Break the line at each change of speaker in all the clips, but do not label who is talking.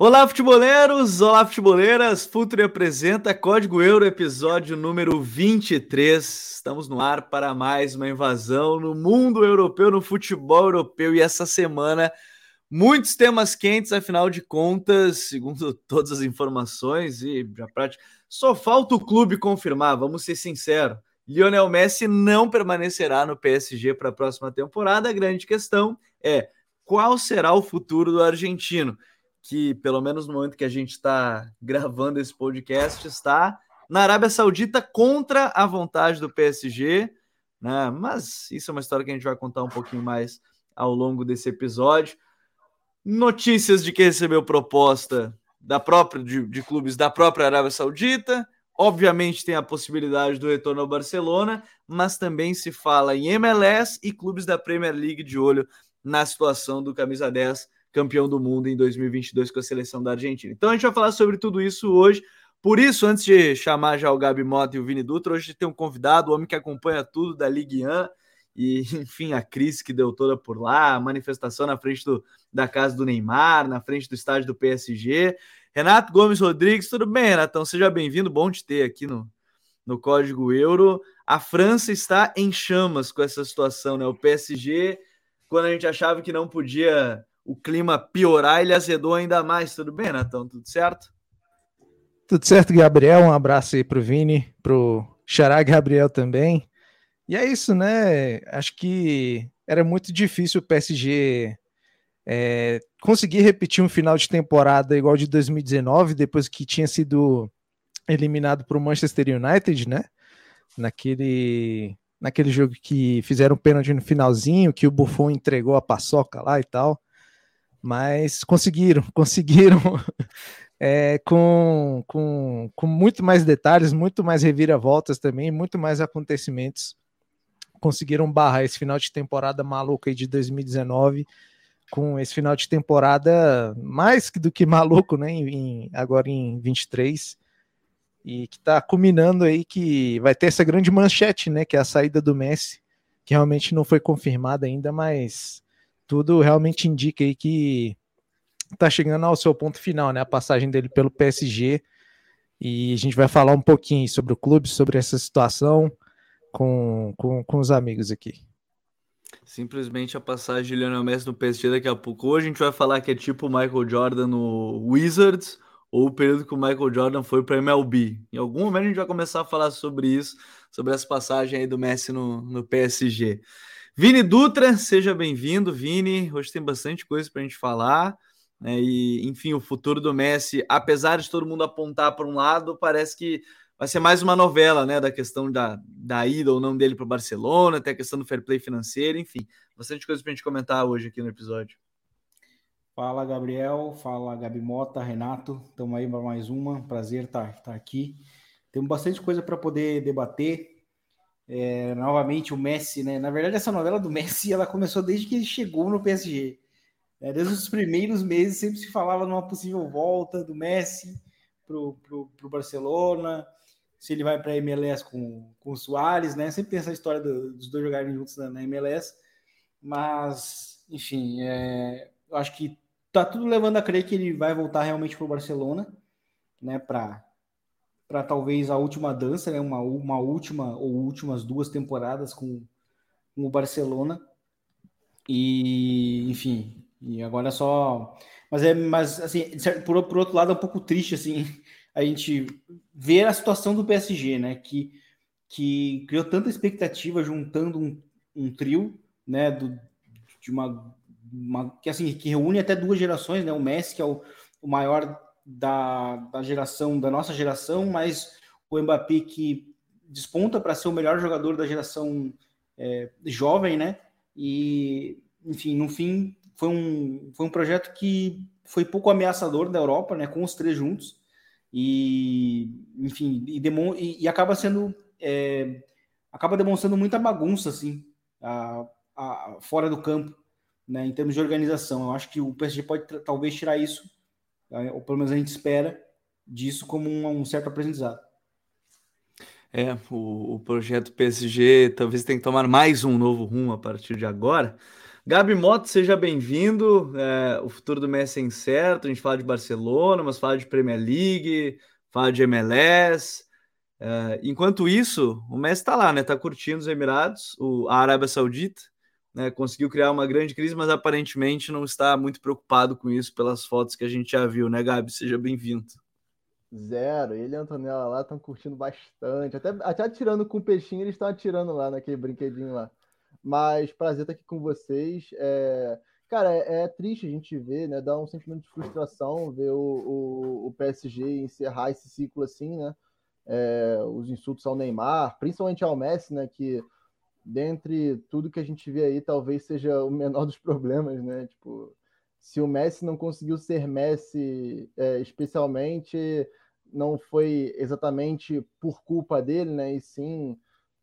Olá, futeboleiros! Olá, futeboleiras! Futuri apresenta Código Euro, episódio número 23. Estamos no ar para mais uma invasão no mundo europeu, no futebol europeu. E essa semana, muitos temas quentes, afinal de contas, segundo todas as informações, e já prática, só falta o clube confirmar, vamos ser sinceros. Lionel Messi não permanecerá no PSG para a próxima temporada. A grande questão é qual será o futuro do argentino? Que, pelo menos no momento que a gente está gravando esse podcast, está na Arábia Saudita contra a vontade do PSG, né? Mas isso é uma história que a gente vai contar um pouquinho mais ao longo desse episódio. Notícias de que recebeu proposta da própria de, de clubes da própria Arábia Saudita. Obviamente tem a possibilidade do retorno ao Barcelona, mas também se fala em MLS e clubes da Premier League de olho na situação do camisa 10 campeão do mundo em 2022 com a seleção da Argentina. Então a gente vai falar sobre tudo isso hoje. Por isso, antes de chamar já o Gabi Mota e o Vini Dutra, hoje tem um convidado, o homem que acompanha tudo da Ligue 1 e, enfim, a crise que deu toda por lá, a manifestação na frente do, da casa do Neymar, na frente do estádio do PSG. Renato Gomes Rodrigues, tudo bem, Renatão? Seja bem-vindo, bom te ter aqui no, no Código Euro. A França está em chamas com essa situação, né? O PSG, quando a gente achava que não podia o clima piorar, ele azedou ainda mais. Tudo bem, Natão? Tudo certo?
Tudo certo, Gabriel. Um abraço aí pro Vini, pro Xará Gabriel também. E é isso, né? Acho que era muito difícil o PSG é, conseguir repetir um final de temporada igual de 2019, depois que tinha sido eliminado para o Manchester United, né? Naquele, naquele jogo que fizeram pênalti no finalzinho, que o Buffon entregou a paçoca lá e tal mas conseguiram, conseguiram é, com, com, com muito mais detalhes, muito mais reviravoltas também, muito mais acontecimentos. Conseguiram barrar esse final de temporada maluco aí de 2019 com esse final de temporada mais do que maluco, né? Em, agora em 23 e que está culminando aí que vai ter essa grande manchete, né? Que é a saída do Messi, que realmente não foi confirmada ainda, mas tudo realmente indica aí que está chegando ao seu ponto final, né? A passagem dele pelo PSG. E a gente vai falar um pouquinho sobre o clube, sobre essa situação com, com, com os amigos aqui.
Simplesmente a passagem de Lionel Messi no PSG daqui a pouco. Hoje a gente vai falar que é tipo o Michael Jordan no Wizards ou o período que o Michael Jordan foi para MLB. Em algum momento a gente vai começar a falar sobre isso, sobre essa passagem aí do Messi no, no PSG. Vini Dutra, seja bem-vindo, Vini. Hoje tem bastante coisa para a gente falar. Né? E, enfim, o futuro do Messi, apesar de todo mundo apontar para um lado, parece que vai ser mais uma novela, né? Da questão da, da ida ou não dele para o Barcelona, até a questão do fair play financeiro, enfim, bastante coisa para a gente comentar hoje aqui no episódio.
Fala, Gabriel. Fala, Gabi Mota, Renato. Estamos aí para mais uma. Prazer estar tá, tá aqui. Temos bastante coisa para poder debater. É, novamente o Messi, né? Na verdade, essa novela do Messi ela começou desde que ele chegou no PSG. É, desde os primeiros meses sempre se falava numa possível volta do Messi pro, pro, pro Barcelona, se ele vai para a MLS com, com o Soares, né? Sempre tem essa história do, dos dois jogarem juntos na, na MLS, mas enfim, é, eu acho que tá tudo levando a crer que ele vai voltar realmente pro Barcelona, né? Para para talvez a última dança, né? uma, uma última ou últimas duas temporadas com, com o Barcelona. E, enfim, e agora é só. Mas é, mas assim, por, por outro lado, é um pouco triste assim a gente ver a situação do PSG, né? Que, que criou tanta expectativa juntando um, um trio, né? Do, de uma, uma que assim que reúne até duas gerações, né? O Messi que é o, o maior da, da geração, da nossa geração, mas o Mbappé que desponta para ser o melhor jogador da geração é, jovem, né? E, enfim, no fim, foi um, foi um projeto que foi pouco ameaçador da Europa, né? Com os três juntos. E, enfim, e, demon, e, e acaba sendo. É, acaba demonstrando muita bagunça, assim, a, a, fora do campo, né? Em termos de organização. Eu acho que o PSG pode talvez tirar isso? Ou pelo menos a gente espera disso como um, um certo aprendizado.
É, o, o, projeto PSG talvez tenha que tomar mais um novo rumo a partir de agora. Gabi Moto, seja bem-vindo. É, o futuro do Messi é incerto. A gente fala de Barcelona, mas fala de Premier League, fala de MLS. É, enquanto isso, o Messi está lá, né? Está curtindo os Emirados, o, a Arábia Saudita. Né, conseguiu criar uma grande crise, mas aparentemente não está muito preocupado com isso pelas fotos que a gente já viu, né, Gabi? Seja bem-vindo.
Zero. Ele e a Antonella lá estão curtindo bastante. Até, até atirando com o peixinho, eles estão atirando lá naquele brinquedinho lá. Mas prazer estar aqui com vocês. É... Cara, é, é, triste a gente ver, né? Dá um sentimento de frustração ver o, o, o PSG encerrar esse ciclo assim, né? É, os insultos ao Neymar, principalmente ao Messi, né? Que dentre tudo que a gente vê aí, talvez seja o menor dos problemas, né? Tipo, se o Messi não conseguiu ser Messi, é, especialmente, não foi exatamente por culpa dele, né? E sim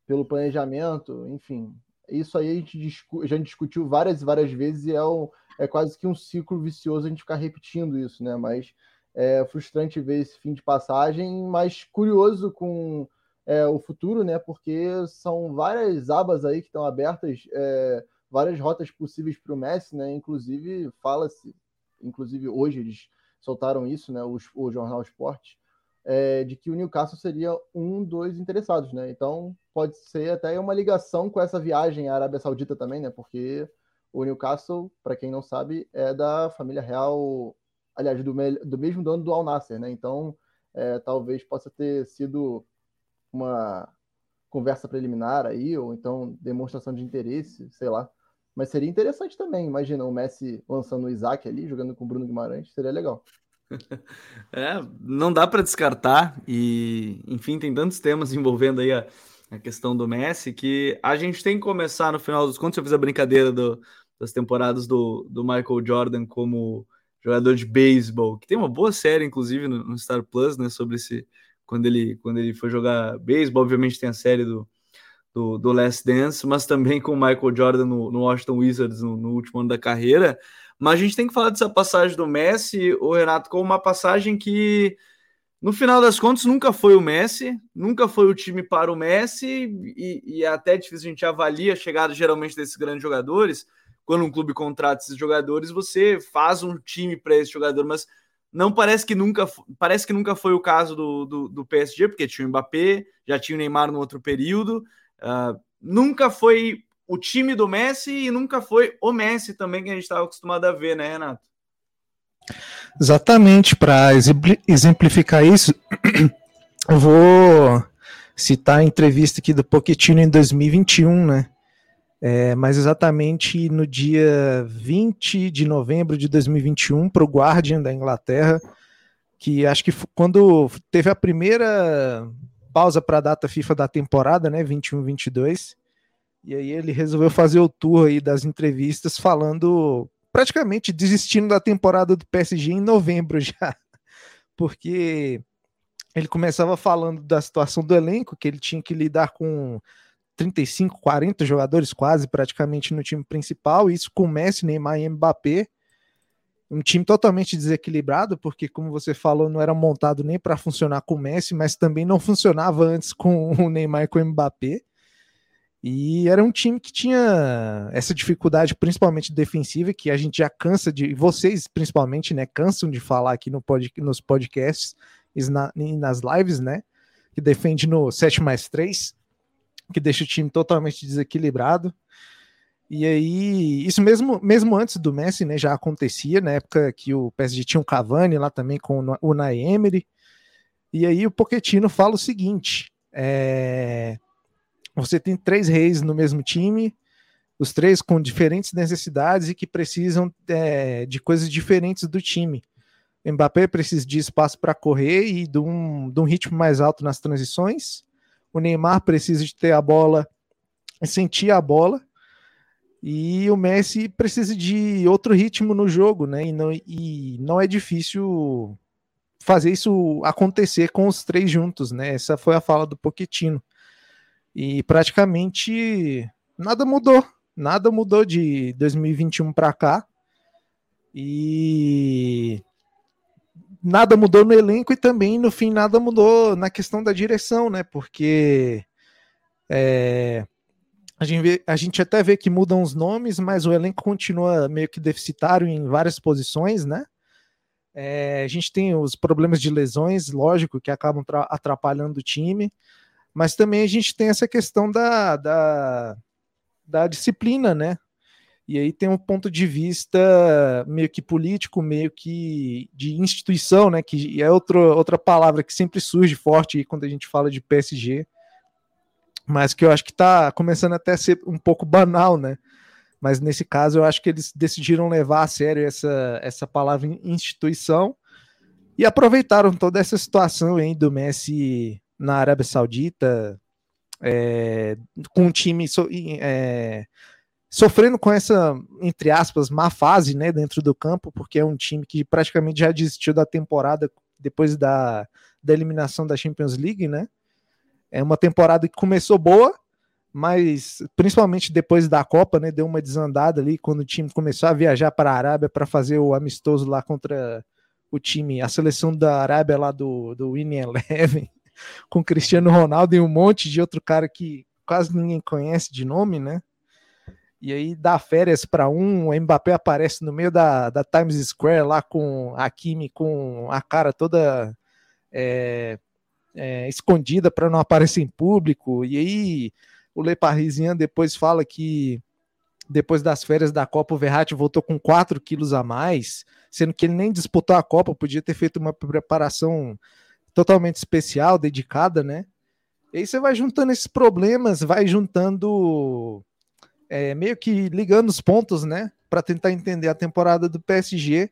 pelo planejamento, enfim. Isso aí a gente discu já discutiu várias e várias vezes e é, um, é quase que um ciclo vicioso a gente ficar repetindo isso, né? Mas é frustrante ver esse fim de passagem, mas curioso com é, o futuro, né? Porque são várias abas aí que estão abertas, é, várias rotas possíveis para o Messi, né? Inclusive, fala-se, inclusive hoje eles soltaram isso, né? O, o Jornal Esporte, é, de que o Newcastle seria um dos interessados, né? Então pode ser até uma ligação com essa viagem à Arábia Saudita também, né? Porque o Newcastle, para quem não sabe, é da família real, aliás, do, do mesmo dono do Al Nasser, né? Então é, talvez possa ter sido uma conversa preliminar aí, ou então demonstração de interesse, sei lá. Mas seria interessante também, imagina o Messi lançando o Isaac ali, jogando com o Bruno Guimarães, seria legal.
É, não dá para descartar, e enfim, tem tantos temas envolvendo aí a, a, questão do Messi que a gente tem que começar no final dos contos. Eu fiz a brincadeira do, das temporadas do, do Michael Jordan como jogador de beisebol, que tem uma boa série, inclusive, no, no, Star Plus, né? Sobre esse quando ele, quando ele foi jogar beisebol. Obviamente tem a série do, do, do Last Dance, mas também com o Michael Jordan no, no Washington Wizards no, no último ano da carreira. Mas a gente tem que falar dessa passagem do Messi, o Renato, como uma passagem que, no final das contas, nunca foi o Messi, nunca foi o time para o Messi, e, e é até difícil a gente avaliar a chegada geralmente desses grandes jogadores. Quando um clube contrata esses jogadores, você faz um time para esse jogador, mas não parece que nunca parece que nunca foi o caso do, do, do PSG, porque tinha o Mbappé, já tinha o Neymar no outro período. Uh, nunca foi o time do Messi e nunca foi o Messi também que a gente estava acostumado a ver, né, Renato?
Exatamente, para exemplificar isso, eu vou citar a entrevista aqui do Pochettino em 2021, né? É, mas exatamente no dia 20 de novembro de 2021, para o Guardian da Inglaterra, que acho que quando teve a primeira pausa para a data FIFA da temporada, né, 21-22, e aí ele resolveu fazer o tour aí das entrevistas falando praticamente desistindo da temporada do PSG em novembro já. Porque ele começava falando da situação do elenco, que ele tinha que lidar com 35, 40 jogadores quase praticamente no time principal, isso com Messi, Neymar e Mbappé. Um time totalmente desequilibrado, porque, como você falou, não era montado nem para funcionar com o Messi, mas também não funcionava antes com o Neymar e com o Mbappé. E era um time que tinha essa dificuldade, principalmente defensiva, que a gente já cansa de. Vocês, principalmente, né? Cansam de falar aqui no pod, nos podcasts e na, nas lives, né? Que defende no 7 mais 3, que deixa o time totalmente desequilibrado. E aí, isso mesmo, mesmo antes do Messi, né? Já acontecia na época que o PSG tinha um Cavani lá também com o Unai Emery. E aí o Pochettino fala o seguinte: é, você tem três reis no mesmo time, os três com diferentes necessidades e que precisam é, de coisas diferentes do time. O Mbappé precisa de espaço para correr e de um, de um ritmo mais alto nas transições. O Neymar precisa de ter a bola sentir a bola. E o Messi precisa de outro ritmo no jogo, né? E não, e não é difícil fazer isso acontecer com os três juntos, né? Essa foi a fala do Pochettino. E praticamente nada mudou. Nada mudou de 2021 para cá. E nada mudou no elenco e também no fim nada mudou na questão da direção, né? Porque é, a gente, vê, a gente até vê que mudam os nomes, mas o elenco continua meio que deficitário em várias posições, né? É, a gente tem os problemas de lesões, lógico, que acabam atrapalhando o time, mas também a gente tem essa questão da, da, da disciplina, né? E aí tem um ponto de vista meio que político, meio que de instituição, né? Que é outro, outra palavra que sempre surge forte quando a gente fala de PSG, mas que eu acho que está começando até a ser um pouco banal, né? Mas nesse caso eu acho que eles decidiram levar a sério essa, essa palavra instituição e aproveitaram toda essa situação aí do Messi na Arábia Saudita, é, com um time é, sofrendo com essa, entre aspas, má fase né, dentro do campo, porque é um time que praticamente já desistiu da temporada depois da, da eliminação da Champions League, né? É uma temporada que começou boa, mas principalmente depois da Copa, né, deu uma desandada ali quando o time começou a viajar para a Arábia para fazer o amistoso lá contra o time, a seleção da Arábia lá do, do Winning Eleven, com Cristiano Ronaldo e um monte de outro cara que quase ninguém conhece de nome, né? E aí dá férias para um, o Mbappé aparece no meio da, da Times Square lá com a Kimi com a cara toda é, é, escondida para não aparecer em público. E aí o Le Parisien depois fala que depois das férias da Copa o Verratti voltou com 4 quilos a mais, sendo que ele nem disputou a Copa, podia ter feito uma preparação totalmente especial, dedicada, né? E aí você vai juntando esses problemas, vai juntando é, meio que ligando os pontos, né? Para tentar entender a temporada do PSG.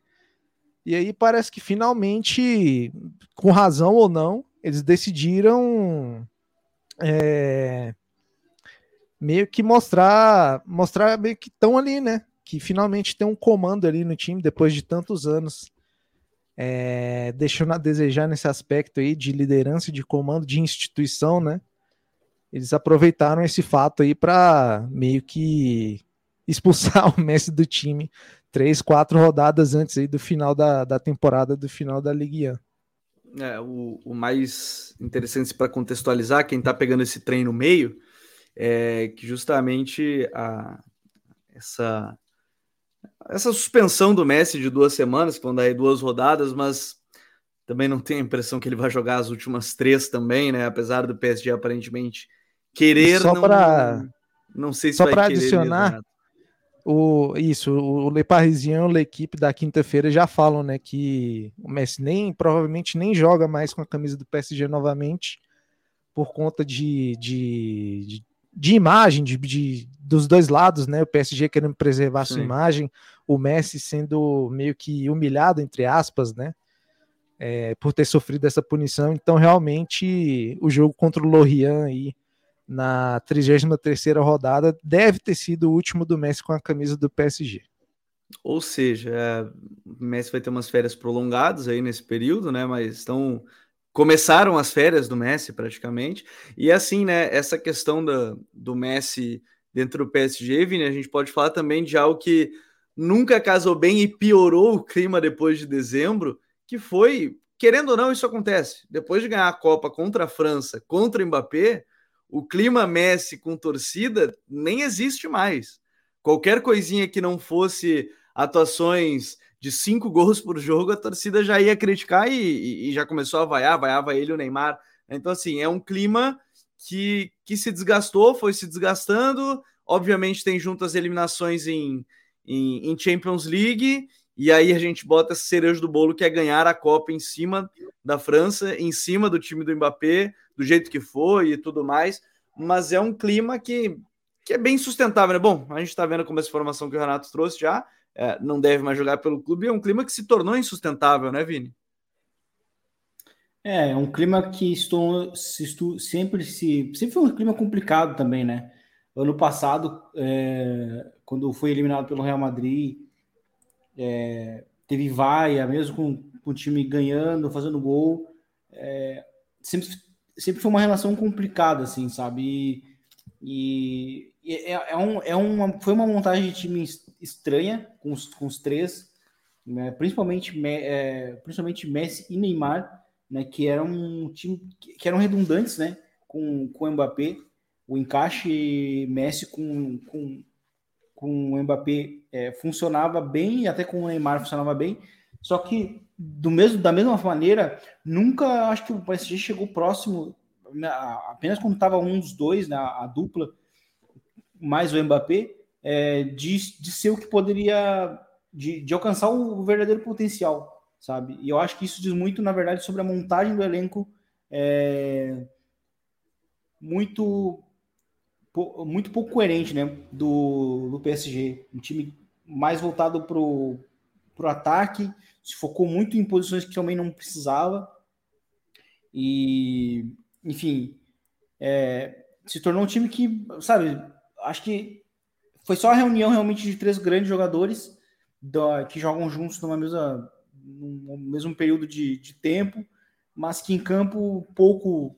E aí parece que finalmente, com razão ou não, eles decidiram é, meio que mostrar, mostrar meio que estão ali, né? Que finalmente tem um comando ali no time depois de tantos anos. É, deixando a desejar nesse aspecto aí de liderança, de comando, de instituição, né? Eles aproveitaram esse fato aí para meio que expulsar o Messi do time três, quatro rodadas antes aí do final da, da temporada, do final da Ligue 1.
É, o, o mais interessante para contextualizar, quem está pegando esse trem no meio, é que justamente a, essa, essa suspensão do Messi de duas semanas, que vão dar aí duas rodadas, mas também não tenho a impressão que ele vai jogar as últimas três também, né? Apesar do PSG aparentemente querer.
Só para.
Não sei se
Só para adicionar. O, isso, o Le Parisien e o L'Equipe da quinta-feira já falam, né, que o Messi nem, provavelmente nem joga mais com a camisa do PSG novamente por conta de, de, de, de imagem de, de, dos dois lados, né, o PSG querendo preservar Sim. sua imagem, o Messi sendo meio que humilhado, entre aspas, né, é, por ter sofrido essa punição, então realmente o jogo contra o Lorient aí na 33ª rodada, deve ter sido o último do Messi com a camisa do PSG.
Ou seja, é, o Messi vai ter umas férias prolongadas aí nesse período, né? Mas estão começaram as férias do Messi praticamente. E assim, né, essa questão da, do Messi dentro do PSG, Vini, a gente pode falar também de algo que nunca casou bem e piorou o clima depois de dezembro, que foi, querendo ou não, isso acontece. Depois de ganhar a Copa contra a França, contra o Mbappé, o clima Messi com torcida nem existe mais. Qualquer coisinha que não fosse atuações de cinco gols por jogo, a torcida já ia criticar e, e já começou a vaiar, vaiava ele o Neymar. Então, assim, é um clima que, que se desgastou, foi se desgastando. Obviamente, tem junto as eliminações em, em, em Champions League, e aí a gente bota esse cerejo do bolo que é ganhar a Copa em cima da França, em cima do time do Mbappé, do jeito que foi e tudo mais, mas é um clima que, que é bem sustentável, né? Bom, a gente está vendo como essa informação que o Renato trouxe já, é, não deve mais jogar pelo clube, é um clima que se tornou insustentável, né, Vini?
É, é um clima que estou, se, sempre se sempre foi um clima complicado também, né? Ano passado, é, quando foi eliminado pelo Real Madrid, é, teve vaia, mesmo com, com o time ganhando, fazendo gol. É, sempre sempre foi uma relação complicada, assim, sabe? E, e é, é, um, é uma, foi uma montagem de time estranha com os, com os três, né? principalmente, é, principalmente Messi e Neymar, né? Que eram um time que, eram redundantes, né? Com, com o Mbappé. o encaixe Messi com, com, com o Mbappé é, funcionava bem, até com o Neymar funcionava bem, só que do mesmo, da mesma maneira, nunca acho que o PSG chegou próximo, né, apenas quando estava um dos dois, né, a dupla, mais o Mbappé, é, de, de ser o que poderia, de, de alcançar o verdadeiro potencial, sabe? E eu acho que isso diz muito, na verdade, sobre a montagem do elenco é, muito muito pouco coerente, né, do, do PSG, um time mais voltado para o ataque, se focou muito em posições que também não precisava. E, enfim, é, se tornou um time que, sabe, acho que foi só a reunião realmente de três grandes jogadores da, que jogam juntos numa mesma, no mesmo período de, de tempo, mas que em campo pouco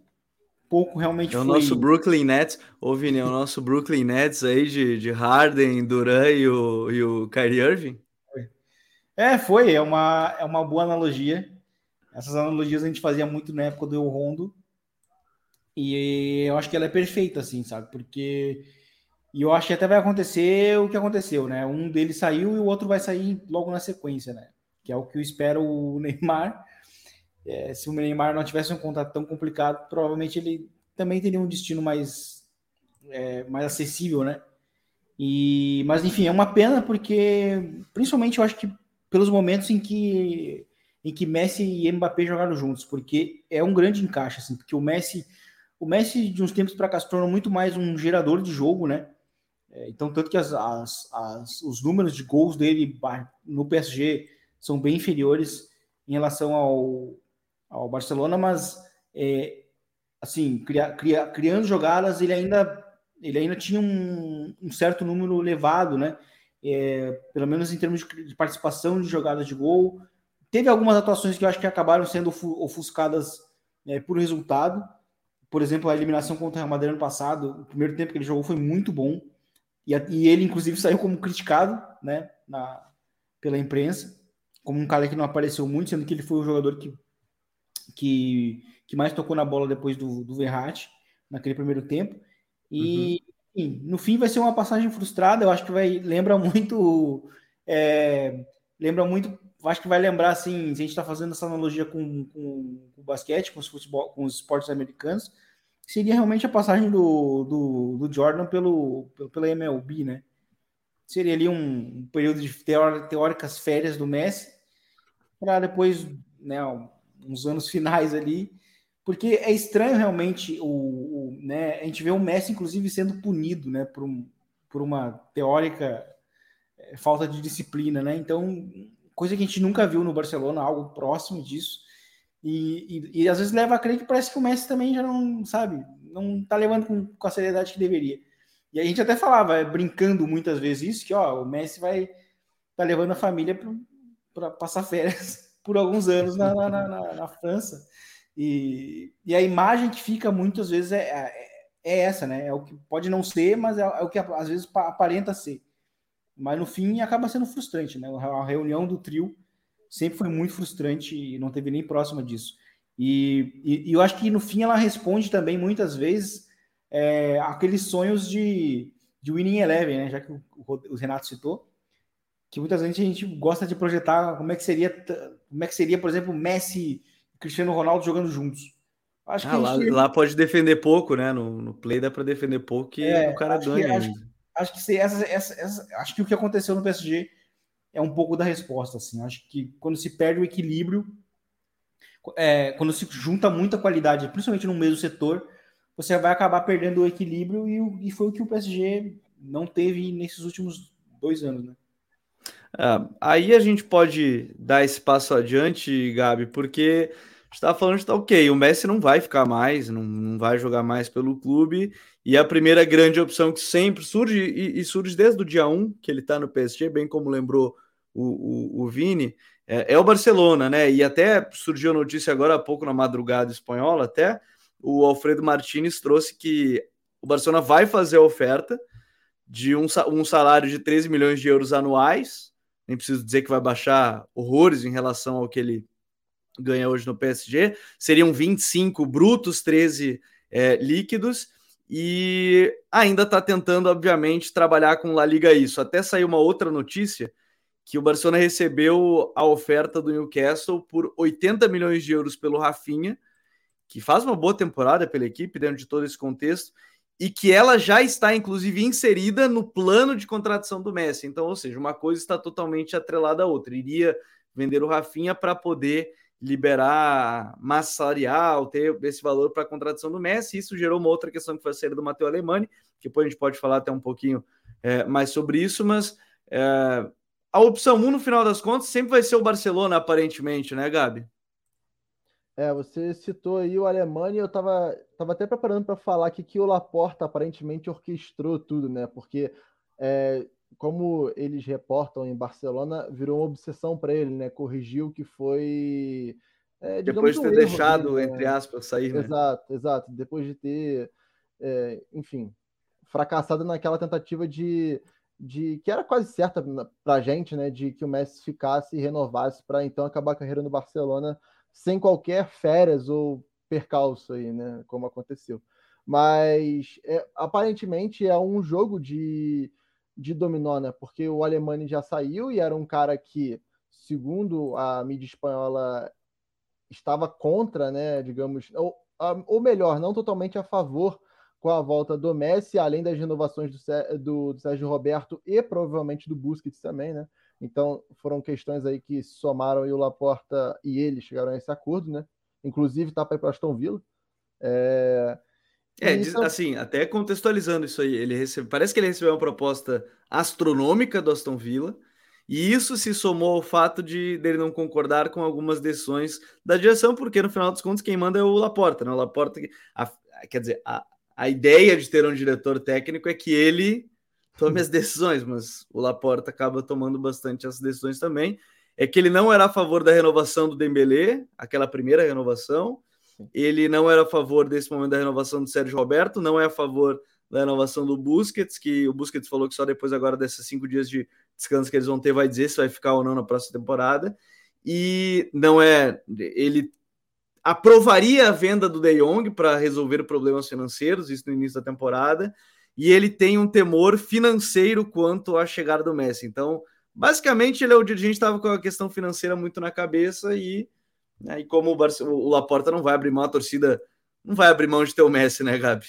pouco realmente
é o foi... nosso Brooklyn Nets, ô Vini, é o nosso Brooklyn Nets aí de, de Harden, Duran e o, e o Kyrie Irving?
É, foi, é uma, é uma boa analogia. Essas analogias a gente fazia muito na época do Rondo. E eu acho que ela é perfeita, assim, sabe? Porque. E eu acho que até vai acontecer o que aconteceu, né? Um deles saiu e o outro vai sair logo na sequência, né? Que é o que eu espero o Neymar. É, se o Neymar não tivesse um contrato tão complicado, provavelmente ele também teria um destino mais, é, mais acessível, né? E, mas enfim, é uma pena porque, principalmente, eu acho que pelos momentos em que em que Messi e Mbappé jogaram juntos, porque é um grande encaixe, assim, porque o Messi, o Messi de uns tempos para cá se tornou muito mais um gerador de jogo, né? É, então, tanto que as, as, as, os números de gols dele no PSG são bem inferiores em relação ao, ao Barcelona, mas é, assim, cria, cria, criando jogadas, ele ainda ele ainda tinha um, um certo número elevado, né? É, pelo menos em termos de, de, participação de jogadas de gol. Teve algumas atuações que eu acho que acabaram sendo ofuscadas é, por resultado. Por exemplo, a eliminação contra o Real Madrid ano passado, o primeiro tempo que ele jogou foi muito bom. E, e ele, inclusive, saiu como criticado né, na, pela imprensa, como um cara que não apareceu muito, sendo que ele foi o jogador que que, que mais tocou na bola depois do, do Verratti, naquele primeiro tempo. E uhum. enfim, no fim vai ser uma passagem frustrada, eu acho que vai lembra muito. É, lembra muito. Acho que vai lembrar assim, se a gente está fazendo essa analogia com, com, com, o basquete, com os, futebol, com os esportes americanos, seria realmente a passagem do, do, do Jordan pelo, pelo, pela MLB, né? Seria ali um, um período de teóricas férias do Messi, para depois, né, uns anos finais ali, porque é estranho realmente o, o, né, a gente vê o Messi inclusive sendo punido, né, por, um, por uma teórica é, falta de disciplina, né? Então, coisa que a gente nunca viu no Barcelona, algo próximo disso. E, e, e, às vezes leva a crer que parece que o Messi também já não, sabe, não tá levando com, com a seriedade que deveria. E a gente até falava, é, brincando muitas vezes isso, que ó, o Messi vai tá levando a família para passar férias por alguns anos na, na, na, na França. E, e, a imagem que fica muitas vezes é, é, é, essa, né? É o que pode não ser, mas é, é, o que às vezes aparenta ser. Mas no fim acaba sendo frustrante, né? A reunião do trio sempre foi muito frustrante e não teve nem próxima disso. E, e, e eu acho que no fim ela responde também muitas vezes é, aqueles sonhos de, de Winning Eleven, né? Já que o, o Renato citou que muitas vezes a gente gosta de projetar como é que seria, como é que seria, por exemplo, Messi e Cristiano Ronaldo jogando juntos.
Acho ah, que lá, gente... lá, pode defender pouco, né? No, no play dá para defender pouco e é, o cara ganha.
acho, acho, que se essa, essa, essa, acho que o que aconteceu no PSG é um pouco da resposta, assim. Acho que quando se perde o equilíbrio, é, quando se junta muita qualidade, principalmente no mesmo setor, você vai acabar perdendo o equilíbrio e, e foi o que o PSG não teve nesses últimos dois anos, né?
É, aí a gente pode dar esse passo adiante, Gabi, porque está falando que tá ok, o Messi não vai ficar mais, não, não, vai jogar mais pelo clube, e a primeira grande opção que sempre surge, e, e surge desde o dia 1, que ele está no PSG, bem como lembrou o, o, o Vini, é, é, o Barcelona, né? E até surgiu a notícia agora há pouco na madrugada espanhola, até o Alfredo Martinez trouxe que o Barcelona vai fazer a oferta de um, um salário de 13 milhões de euros anuais, nem preciso dizer que vai baixar horrores em relação ao que ele ganha hoje no PSG. Seriam 25 brutos, 13 é, líquidos. e ainda está tentando, obviamente, trabalhar com La Liga isso. Até saiu uma outra notícia que o Barcelona recebeu a oferta do Newcastle por 80 milhões de euros pelo Rafinha, que faz uma boa temporada pela equipe dentro de todo esse contexto, e que ela já está, inclusive, inserida no plano de contratação do Messi. Então, ou seja, uma coisa está totalmente atrelada à outra. Iria vender o Rafinha para poder liberar massa salarial, ter esse valor para a contratação do Messi. Isso gerou uma outra questão que foi a saída do Matheus Alemani, que depois a gente pode falar até um pouquinho é, mais sobre isso, mas é, a opção 1, no final das contas, sempre vai ser o Barcelona, aparentemente, né, Gabi?
É, você citou aí o Alemanha, eu estava tava até preparando para falar aqui que o Laporta aparentemente orquestrou tudo, né? Porque, é, como eles reportam em Barcelona, virou uma obsessão para ele, né? Corrigiu que foi.
É, Depois de ter um deixado, dele, entre né? aspas, sair, né?
Exato, exato. Depois de ter, é, enfim, fracassado naquela tentativa de de que era quase certa para a gente, né, de que o Messi ficasse e renovasse para então acabar a carreira no Barcelona sem qualquer férias ou percalço aí, né, como aconteceu. Mas é, aparentemente é um jogo de, de dominó, né, porque o Alemão já saiu e era um cara que, segundo a mídia espanhola, estava contra, né, digamos, ou, ou melhor, não totalmente a favor com a volta do Messi, além das renovações do, do, do Sérgio Roberto e provavelmente do Busquets também, né? Então foram questões aí que somaram e o Laporta e ele chegaram a esse acordo, né? Inclusive tá para ir para Aston Villa.
É, é isso... assim, até contextualizando isso aí, ele recebe, parece que ele recebeu uma proposta astronômica do Aston Villa, e isso se somou ao fato de dele não concordar com algumas decisões da direção, porque no final dos contos quem manda é o Laporta, né? O Laporta, a, quer dizer, a, a ideia de ter um diretor técnico é que ele tome as decisões, mas o Laporta acaba tomando bastante as decisões também. É que ele não era a favor da renovação do Dembélé, aquela primeira renovação. Ele não era a favor desse momento da renovação do Sérgio Roberto, não é a favor da renovação do Busquets, que o Busquets falou que só depois agora desses cinco dias de descanso que eles vão ter vai dizer se vai ficar ou não na próxima temporada. E não é, ele aprovaria a venda do De Jong para resolver problemas financeiros, isso no início da temporada, e ele tem um temor financeiro quanto à chegada do Messi. Então, basicamente, ele é o dirigente estava com a questão financeira muito na cabeça e, né, e como o, Barce o Laporta não vai abrir mão, a torcida não vai abrir mão de ter o Messi, né, Gabi?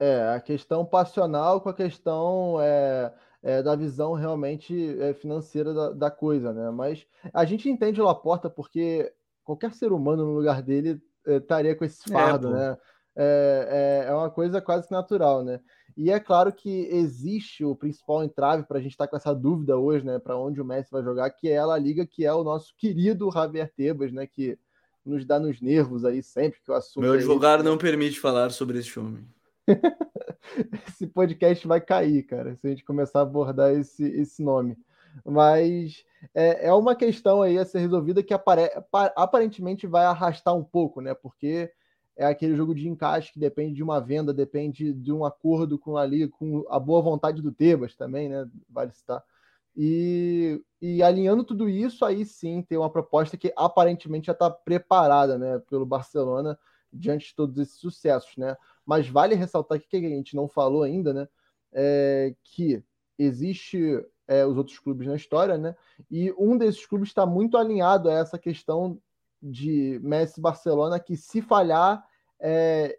É, a questão passional com a questão é, é, da visão realmente é, financeira da, da, coisa, né? Mas a gente entende o Laporta porque qualquer ser humano no lugar dele eh, estaria com esse é, fardo, é, né? É, é, é, uma coisa quase natural, né? E é claro que existe o principal entrave para a gente estar tá com essa dúvida hoje, né? Para onde o Messi vai jogar, que é a Liga, que é o nosso querido Javier Tebas, né? Que nos dá nos nervos aí sempre que o assunto.
Meu é advogado não permite falar sobre esse filme.
esse podcast vai cair, cara, se a gente começar a abordar esse, esse nome. Mas é, é uma questão aí a ser resolvida que apare, aparentemente vai arrastar um pouco, né? Porque é aquele jogo de encaixe que depende de uma venda, depende de um acordo com ali, com a boa vontade do Tebas também, né? Vale citar. E, e alinhando tudo isso, aí sim tem uma proposta que aparentemente já está preparada, né? Pelo Barcelona diante de todos esses sucessos, né? Mas vale ressaltar aqui que a gente não falou ainda, né? É que existe é, os outros clubes na história, né? E um desses clubes está muito alinhado a essa questão de Messi Barcelona, que se falhar, é,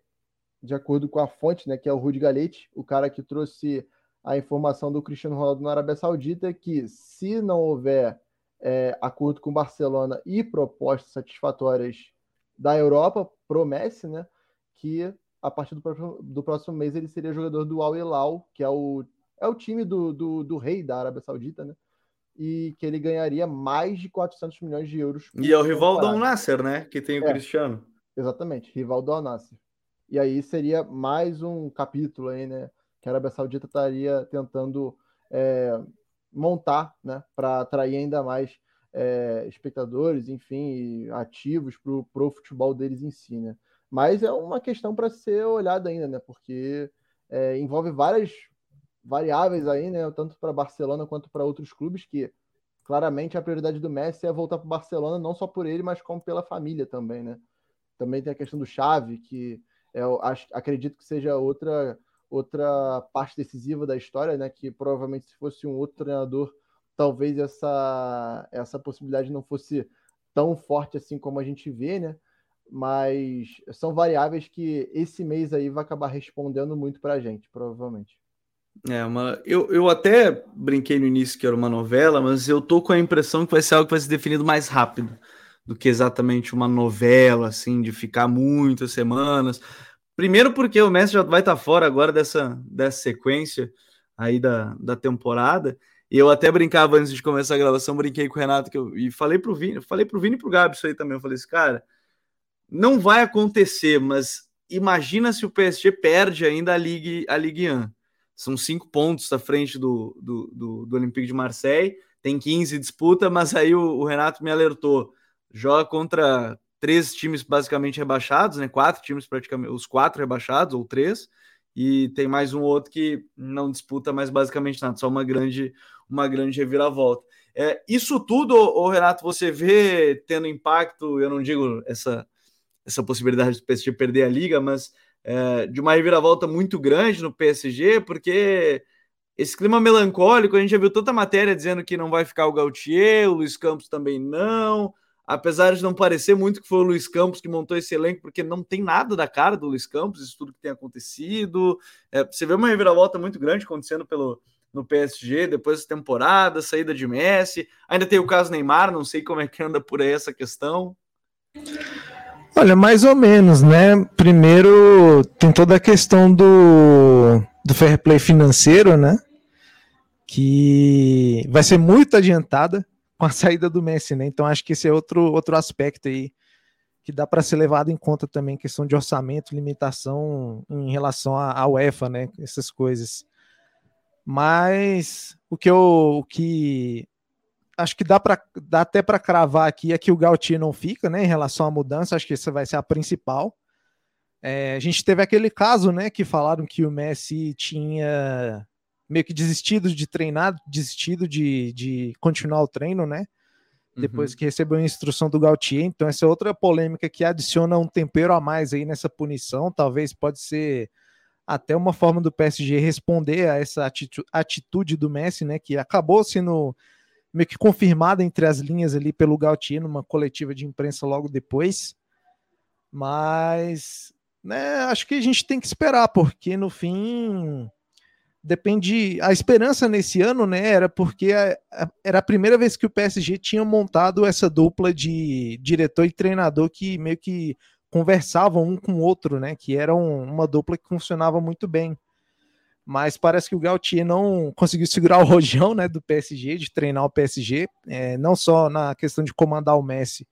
de acordo com a fonte, né, que é o Rudi Galete, o cara que trouxe a informação do Cristiano Ronaldo na Arábia Saudita, que se não houver é, acordo com Barcelona e propostas satisfatórias da Europa pro Messi, né, que a partir do próximo, do próximo mês ele seria jogador do Al Hilal, que é o é o time do, do, do, rei da Arábia Saudita, né? E que ele ganharia mais de 400 milhões de euros.
E é o rival do Al-Nasser, né? Que tem o é, Cristiano.
Exatamente, rival do Al-Nasser. E aí seria mais um capítulo aí, né? Que a Arábia Saudita estaria tentando é, montar, né? Para atrair ainda mais é, espectadores, enfim, ativos para o futebol deles em si, né? Mas é uma questão para ser olhada ainda, né? Porque é, envolve várias variáveis aí, né? Tanto para Barcelona quanto para outros clubes, que claramente a prioridade do Messi é voltar para Barcelona, não só por ele, mas como pela família também, né? Também tem a questão do Xavi, que eu acho, acredito que seja outra outra parte decisiva da história, né? Que provavelmente se fosse um outro treinador, talvez essa essa possibilidade não fosse tão forte assim como a gente vê, né? Mas são variáveis que esse mês aí vai acabar respondendo muito para a gente, provavelmente.
É, uma, eu, eu até brinquei no início que era uma novela, mas eu tô com a impressão que vai ser algo que vai ser definido mais rápido do que exatamente uma novela, assim, de ficar muitas semanas. Primeiro porque o Messi já vai estar tá fora agora dessa, dessa sequência aí da, da temporada. E eu até brincava antes de começar a gravação, brinquei com o Renato que eu, e falei pro Vini, falei pro Vini e pro Gabi isso aí também. Eu falei assim, cara, não vai acontecer, mas imagina se o PSG perde ainda a Ligue, a Ligue 1. São cinco pontos à frente do, do, do, do Olympique de Marseille, tem 15 disputa, mas aí o, o Renato me alertou joga contra três times basicamente rebaixados, né? Quatro times praticamente, os quatro rebaixados ou três, e tem mais um outro que não disputa mais basicamente nada, só uma grande, uma grande reviravolta. É, isso tudo, o Renato, você vê tendo impacto, eu não digo essa, essa possibilidade do PSG perder a liga, mas é, de uma reviravolta muito grande no PSG, porque esse clima melancólico, a gente já viu tanta matéria dizendo que não vai ficar o Gautier, o Luiz Campos também não, apesar de não parecer muito que foi o Luiz Campos que montou esse elenco, porque não tem nada da cara do Luiz Campos, isso tudo que tem acontecido. É, você vê uma reviravolta muito grande acontecendo pelo, no PSG depois da temporada, saída de Messi. Ainda tem o caso Neymar, não sei como é que anda por aí essa questão.
Olha, mais ou menos, né? Primeiro tem toda a questão do, do fair play financeiro, né? Que vai ser muito adiantada com a saída do Messi, né? Então acho que esse é outro, outro aspecto aí que dá para ser levado em conta também, questão de orçamento, limitação em relação à UEFA, né? Essas coisas. Mas o que eu o que acho que dá para dá até para cravar aqui é que o Gautier não fica, né? Em relação à mudança, acho que essa vai ser a principal. É, a gente teve aquele caso, né? Que falaram que o Messi tinha meio que desistido de treinar, desistido de, de continuar o treino, né? Depois uhum. que recebeu a instrução do Gautier. Então, essa é outra polêmica que adiciona um tempero a mais aí nessa punição. Talvez pode ser até uma forma do PSG responder a essa atitude do Messi, né? Que acabou sendo meio que confirmada entre as linhas ali pelo Gautier numa coletiva de imprensa logo depois. Mas, né, acho que a gente tem que esperar, porque no fim depende. A esperança nesse ano, né, era porque a, a, era a primeira vez que o PSG tinha montado essa dupla de diretor e treinador que meio que conversavam um com o outro, né, que era um, uma dupla que funcionava muito bem. Mas parece que o Gautier não conseguiu segurar o rojão né, do PSG, de treinar o PSG, é, não só na questão de comandar o Messi,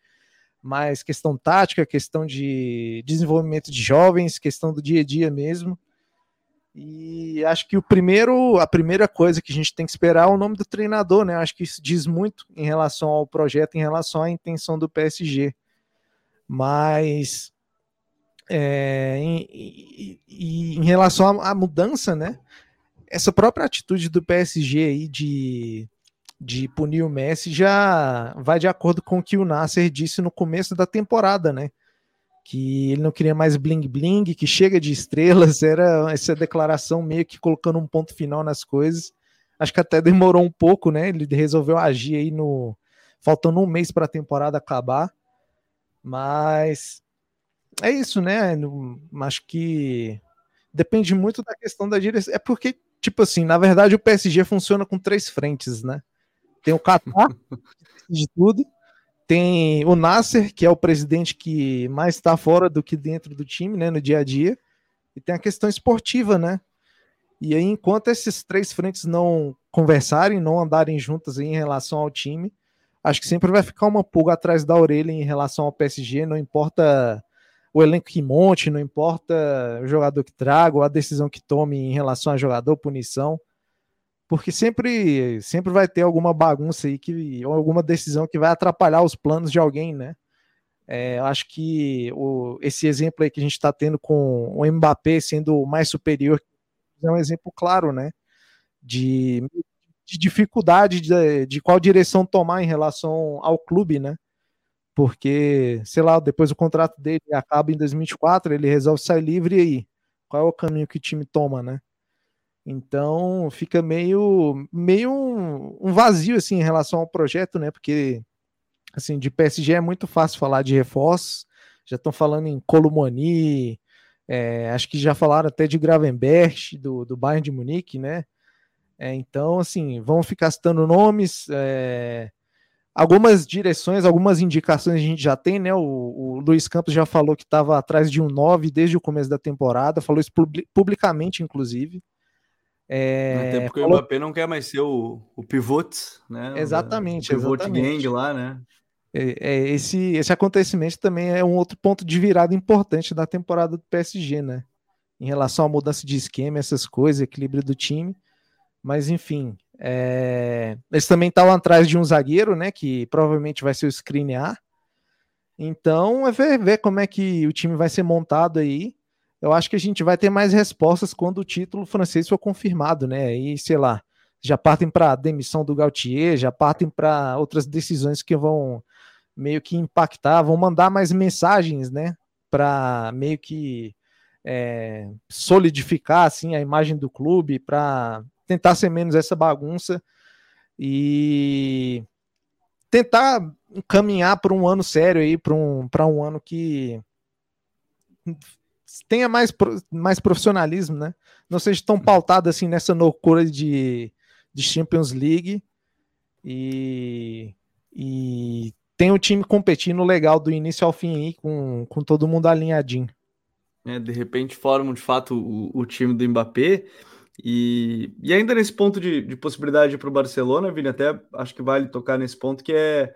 mas questão tática, questão de desenvolvimento de jovens, questão do dia a dia mesmo. E acho que o primeiro, a primeira coisa que a gente tem que esperar é o nome do treinador, né? Acho que isso diz muito em relação ao projeto, em relação à intenção do PSG. Mas é, em, relação à, à, mudança, né? Essa própria atitude do PSG aí de, de punir o Messi já vai de acordo com o que o Nasser disse no começo da temporada, né? que ele não queria mais bling bling, que chega de estrelas, era essa declaração meio que colocando um ponto final nas coisas. Acho que até demorou um pouco, né? Ele resolveu agir aí no faltando um mês para a temporada acabar. Mas é isso, né? Acho que depende muito da questão da direção. É porque, tipo assim, na verdade o PSG funciona com três frentes, né? Tem o Qatar, de tudo, tem o Nasser, que é o presidente que mais está fora do que dentro do time, né, no dia a dia. E tem a questão esportiva, né? E aí, enquanto esses três frentes não conversarem, não andarem juntas em relação ao time, acho que sempre vai ficar uma pulga atrás da orelha em relação ao PSG, não importa o elenco que monte, não importa o jogador que traga, ou a decisão que tome em relação a jogador, punição porque sempre, sempre vai ter alguma bagunça aí que, ou alguma decisão que vai atrapalhar os planos de alguém, né? É, acho que o, esse exemplo aí que a gente está tendo com o Mbappé sendo mais superior é um exemplo claro, né? De, de dificuldade de, de, qual direção tomar em relação ao clube, né? Porque, sei lá, depois o contrato dele acaba em 2024, ele resolve sair livre e aí? Qual é o caminho que o time toma, né? Então fica meio, meio um, vazio assim em relação ao projeto, né? Porque assim, de PSG é muito fácil falar de reforços. Já estão falando em Colomoni, é, acho que já falaram até de Gravenberch, do, do Bayern de Munique, né? É, então, assim, vão ficar citando nomes. É, algumas direções, algumas indicações a gente já tem, né? O, o Luiz Campos já falou que estava atrás de um 9 desde o começo da temporada, falou isso publicamente, inclusive.
É, Até porque falou... o Mbappé não quer mais ser o, o pivot, né?
Exatamente,
o pivot
exatamente.
gang lá, né?
É, é, esse, esse acontecimento também é um outro ponto de virada importante da temporada do PSG, né? Em relação à mudança de esquema, essas coisas, equilíbrio do time. Mas enfim, é... eles também estavam atrás de um zagueiro, né? Que provavelmente vai ser o Skriniar. Então é ver, ver como é que o time vai ser montado aí eu acho que a gente vai ter mais respostas quando o título francês for confirmado, né? E sei lá, já partem para a demissão do Gautier, já partem para outras decisões que vão meio que impactar, vão mandar mais mensagens, né? Para meio que é, solidificar assim a imagem do clube, para tentar ser menos essa bagunça e tentar caminhar para um ano sério aí, para um, um ano que tenha mais, mais profissionalismo, né? Não seja tão pautado assim nessa loucura de, de Champions League e, e tem o time competindo legal do início ao fim aí, com, com todo mundo alinhadinho.
É, de repente formam de fato o, o time do Mbappé. E, e ainda nesse ponto de, de possibilidade para o Barcelona, Vini, até acho que vale tocar nesse ponto que é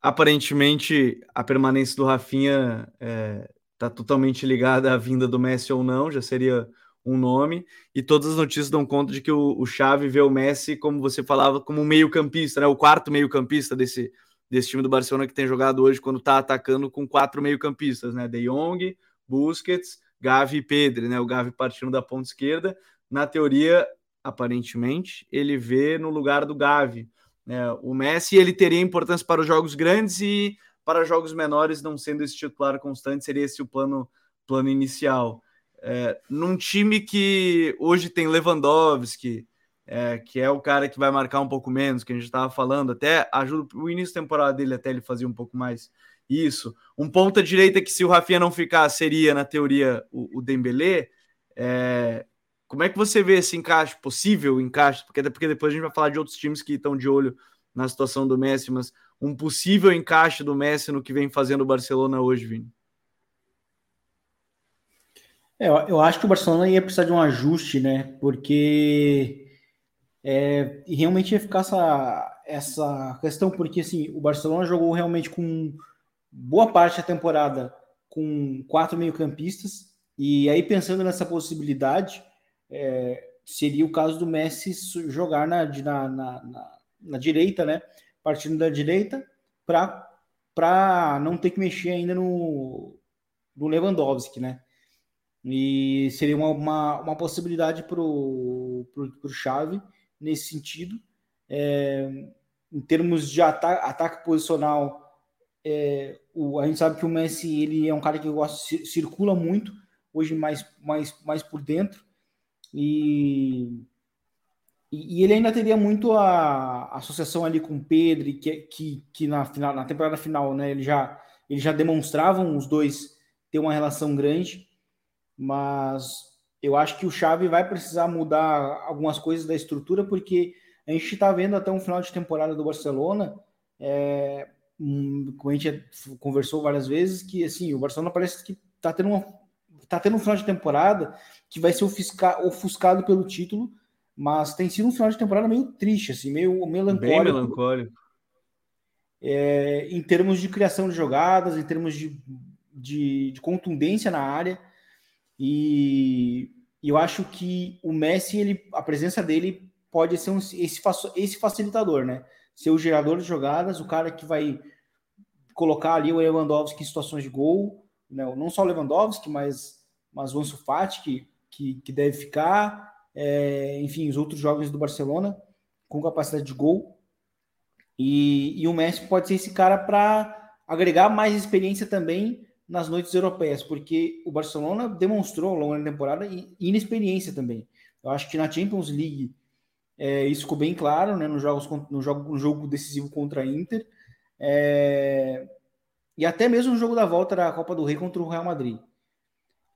aparentemente a permanência do Rafinha é, está totalmente ligada à vinda do Messi ou não, já seria um nome, e todas as notícias dão conta de que o, o Xavi vê o Messi, como você falava, como um meio-campista, né? O quarto meio-campista desse, desse time do Barcelona que tem jogado hoje quando está atacando com quatro meio-campistas, né? De Jong, Busquets, Gavi e Pedro, né? O Gavi partindo da ponta esquerda. Na teoria, aparentemente, ele vê no lugar do Gavi. Né? O Messi ele teria importância para os jogos grandes e para jogos menores, não sendo esse titular constante, seria esse o plano, plano inicial. É, num time que hoje tem Lewandowski, é, que é o cara que vai marcar um pouco menos, que a gente estava falando, até ajuda o início da temporada dele, até ele fazia um pouco mais isso. Um ponta direita que, se o Rafinha não ficar, seria, na teoria, o, o. É, como é que você vê esse encaixe, possível encaixe? Porque, porque depois a gente vai falar de outros times que estão de olho na situação do Messi, mas um possível encaixe do Messi no que vem fazendo o Barcelona hoje, Vini?
É, eu acho que o Barcelona ia precisar de um ajuste, né? Porque é, realmente ia ficar essa, essa questão, porque assim, o Barcelona jogou realmente com boa parte da temporada com quatro meio-campistas, e aí pensando nessa possibilidade, é, seria o caso do Messi jogar na, na, na, na direita, né? partindo da direita para não ter que mexer ainda no, no Lewandowski, né? E seria uma, uma, uma possibilidade para o Chave nesse sentido. É, em termos de ataque, ataque posicional, é, o, a gente sabe que o Messi ele é um cara que gosta, circula muito, hoje mais, mais, mais por dentro. E e, ele ainda teria muito a, a associação ali com o Pedro, que, que, que na, final, na temporada final, né, ele já, eles já demonstravam os dois ter uma relação grande, mas eu acho que o Xavi vai precisar mudar algumas coisas da estrutura, porque a gente está vendo até um final de temporada do Barcelona, é, um, como a gente conversou várias vezes, que assim, o Barcelona parece que está tendo, uma, tá tendo um final de temporada que vai ser ofusca, ofuscado pelo título, mas tem sido um final de temporada meio triste, assim, meio melancólico. Bem
melancólico.
É, em termos de criação de jogadas, em termos de, de, de contundência na área. E, e, eu acho que o Messi, ele, a presença dele pode ser um, esse, esse facilitador, né? Ser o gerador de jogadas, o cara que vai colocar ali o Lewandowski em situações de gol, né? não só o Lewandowski, mas, mas o Ansu Fati, que, que, que deve ficar, é, enfim, os outros jogos do Barcelona com capacidade de gol. E, e o Messi pode ser esse cara para agregar mais experiência também nas noites europeias, porque o Barcelona demonstrou ao longo da temporada inexperiência também. Eu acho que na Champions League é, isso ficou bem claro, né, nos jogos, no, jogo, no jogo decisivo contra a Inter, é, e até mesmo no jogo da volta da Copa do Rei contra o Real Madrid,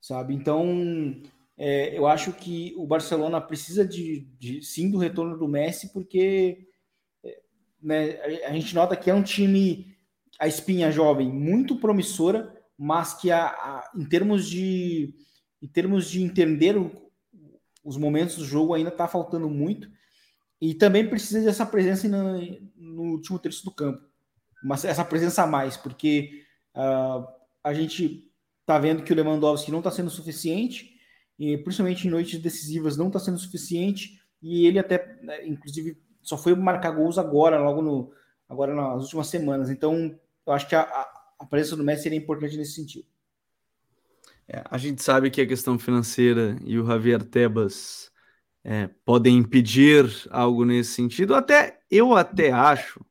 sabe? Então, é, eu acho que o Barcelona precisa de, de, sim do retorno do Messi, porque é, né, a, gente nota que é um time, a espinha jovem, muito promissora, mas que a, a, em termos de em termos de entender o, os momentos do jogo ainda está faltando muito e também precisa dessa presença no, no, último terço do campo, mas essa presença a mais, porque uh, a gente está vendo que o Lewandowski não está sendo suficiente e principalmente em noites decisivas não está sendo suficiente e ele até, né, inclusive, só foi marcar gols agora, logo no agora nas últimas semanas. Então, eu acho que a, a a presença do Messi seria importante nesse sentido.
É, a gente sabe que a questão financeira e o Javier Tebas é, podem impedir algo nesse sentido. Até eu até acho.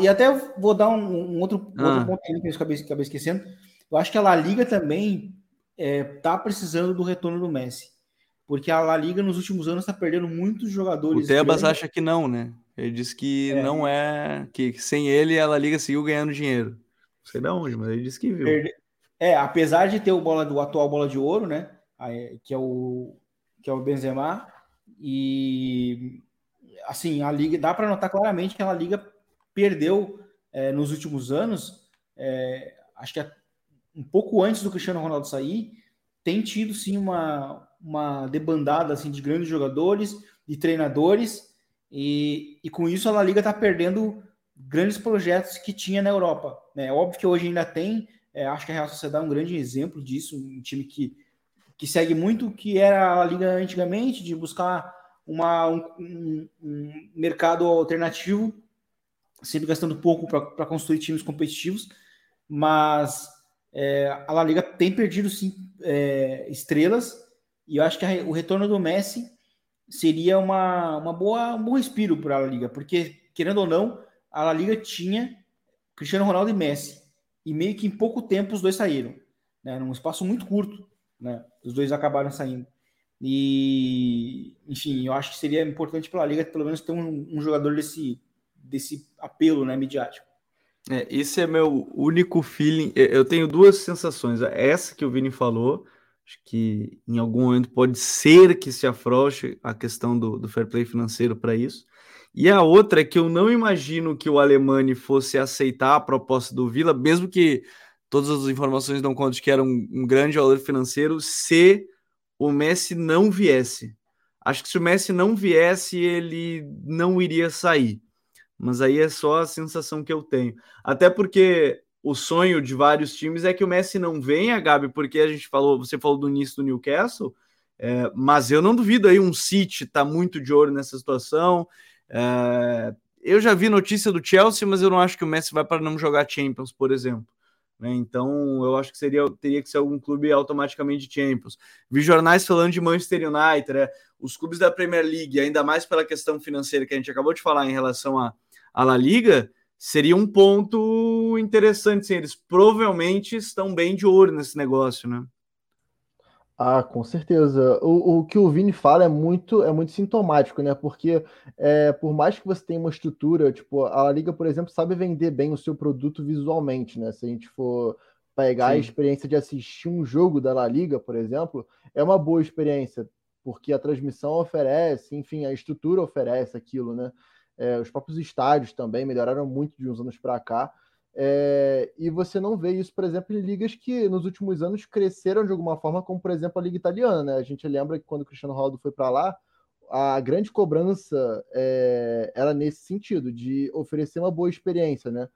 E até vou dar um, um outro, ah. outro ponto que eu acabei, acabei esquecendo. Eu acho que a La Liga também está é, tá precisando do retorno do Messi. Porque a La Liga nos últimos anos está perdendo muitos jogadores.
O Tebas grandes. acha que não, né? Ele diz que é. não é. Que sem ele a La Liga seguiu ganhando dinheiro sei de onde, mas ele disse que viu.
É, apesar de ter o bola do atual bola de ouro, né? Que é o que é o Benzema e assim a liga dá para notar claramente que a liga perdeu é, nos últimos anos. É, acho que é um pouco antes do Cristiano Ronaldo sair, tem tido sim uma, uma debandada assim de grandes jogadores, de treinadores e, e com isso a La Liga está perdendo grandes projetos que tinha na Europa. Né? Óbvio que hoje ainda tem, é, acho que a Real Sociedade é um grande exemplo disso, um time que, que segue muito o que era a Liga antigamente, de buscar uma, um, um mercado alternativo, sempre gastando pouco para construir times competitivos, mas é, a La Liga tem perdido sim é, estrelas, e eu acho que a, o retorno do Messi seria uma, uma boa, um bom respiro para a La Liga, porque, querendo ou não, a La Liga tinha Cristiano Ronaldo e Messi. E meio que em pouco tempo os dois saíram. Né? Num espaço muito curto. Né? Os dois acabaram saindo. E, enfim, eu acho que seria importante para a Liga pelo menos ter um, um, jogador desse, desse apelo né, midiático.
É, esse é meu único feeling. Eu tenho duas sensações. Essa que o Vini falou, acho que em algum momento pode ser que se afrouxe a questão do, do fair play financeiro para isso. E a outra é que eu não imagino que o Alemani fosse aceitar a proposta do Vila, mesmo que todas as informações dão conta de que era um, um grande valor financeiro, se o Messi não viesse. Acho que se o Messi não viesse, ele não iria sair. Mas aí é só a sensação que eu tenho. Até porque o sonho de vários times é que o Messi não venha, Gabi, porque a gente falou, você falou do início do Newcastle, é, mas eu não duvido aí um City tá muito de olho nessa situação. É, eu já vi notícia do Chelsea, mas eu não acho que o Messi vai para não jogar Champions, por exemplo. Né? Então, eu acho que seria teria que ser algum clube automaticamente Champions. Vi jornais falando de Manchester United, né? os clubes da Premier League, ainda mais pela questão financeira que a gente acabou de falar em relação a, a La Liga, seria um ponto interessante. Sim, eles provavelmente estão bem de olho nesse negócio, né?
Ah, com certeza. O, o que o Vini fala é muito é muito sintomático, né? Porque é, por mais que você tenha uma estrutura, tipo, a Liga, por exemplo, sabe vender bem o seu produto visualmente, né? Se a gente for pegar Sim. a experiência de assistir um jogo da La Liga, por exemplo, é uma boa experiência, porque a transmissão oferece, enfim, a estrutura oferece aquilo, né? É, os próprios estádios também melhoraram muito de uns anos para cá. É, e você não vê isso, por exemplo, em ligas que nos últimos anos cresceram de alguma forma, como por exemplo a Liga Italiana. Né? A gente lembra que quando o Cristiano Ronaldo foi para lá, a grande cobrança é, era nesse sentido, de oferecer uma boa experiência, né?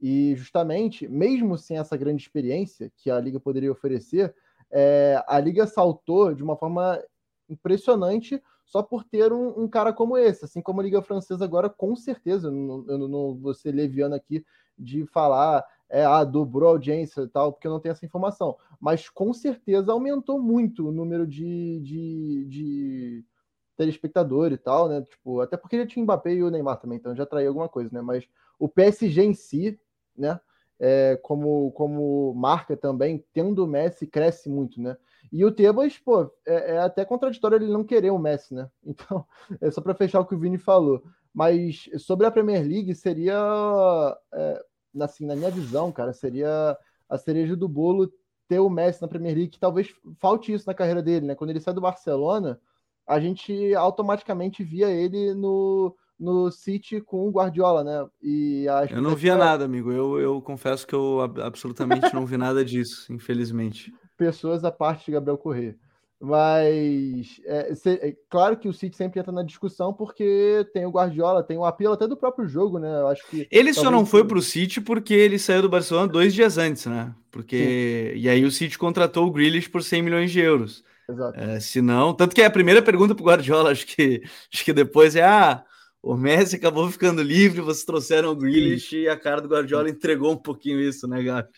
E justamente, mesmo sem essa grande experiência que a Liga poderia oferecer, é, a Liga saltou de uma forma impressionante só por ter um, um, cara como esse, assim como a Liga Francesa agora, com certeza, eu não, eu não vou ser leviano aqui de falar, é, ah, dobrou a audiência e tal, porque eu não tenho essa informação, mas com certeza aumentou muito o número de, de, de telespectador e tal, né, tipo, até porque já tinha Mbappé e o Neymar também, então já traiu alguma coisa, né, mas o PSG em si, né, é, como, como marca também, tendo o Messi, cresce muito, né? E o Tebas, pô, é, é, até contraditório ele não querer o Messi, né? Então, é só para fechar o que o Vini falou. Mas sobre a Premier League, seria, é, assim, na minha visão, cara, seria a cereja do bolo ter o Messi na Premier League, que talvez falte isso na carreira dele, né? Quando ele sai do Barcelona, a gente automaticamente via ele no, no City com o Guardiola, né?
E eu não via nada, amigo. Eu, eu confesso que eu absolutamente não vi nada disso, infelizmente.
Pessoas à parte de Gabriel Corrêa. Mas é, é, claro que o City sempre entra na discussão porque tem o Guardiola, tem o apelo até do próprio jogo, né? Eu acho que
ele só não foi para o City porque ele saiu do Barcelona dois dias antes, né? Porque Sim. e aí o City contratou o Grealish por 100 milhões de euros. Exato. É, se não, tanto que é a primeira pergunta para o Guardiola, acho que acho que depois é ah, o Messi acabou ficando livre, vocês trouxeram o Grealish Sim. e a cara do Guardiola entregou um pouquinho isso, né, Gabi?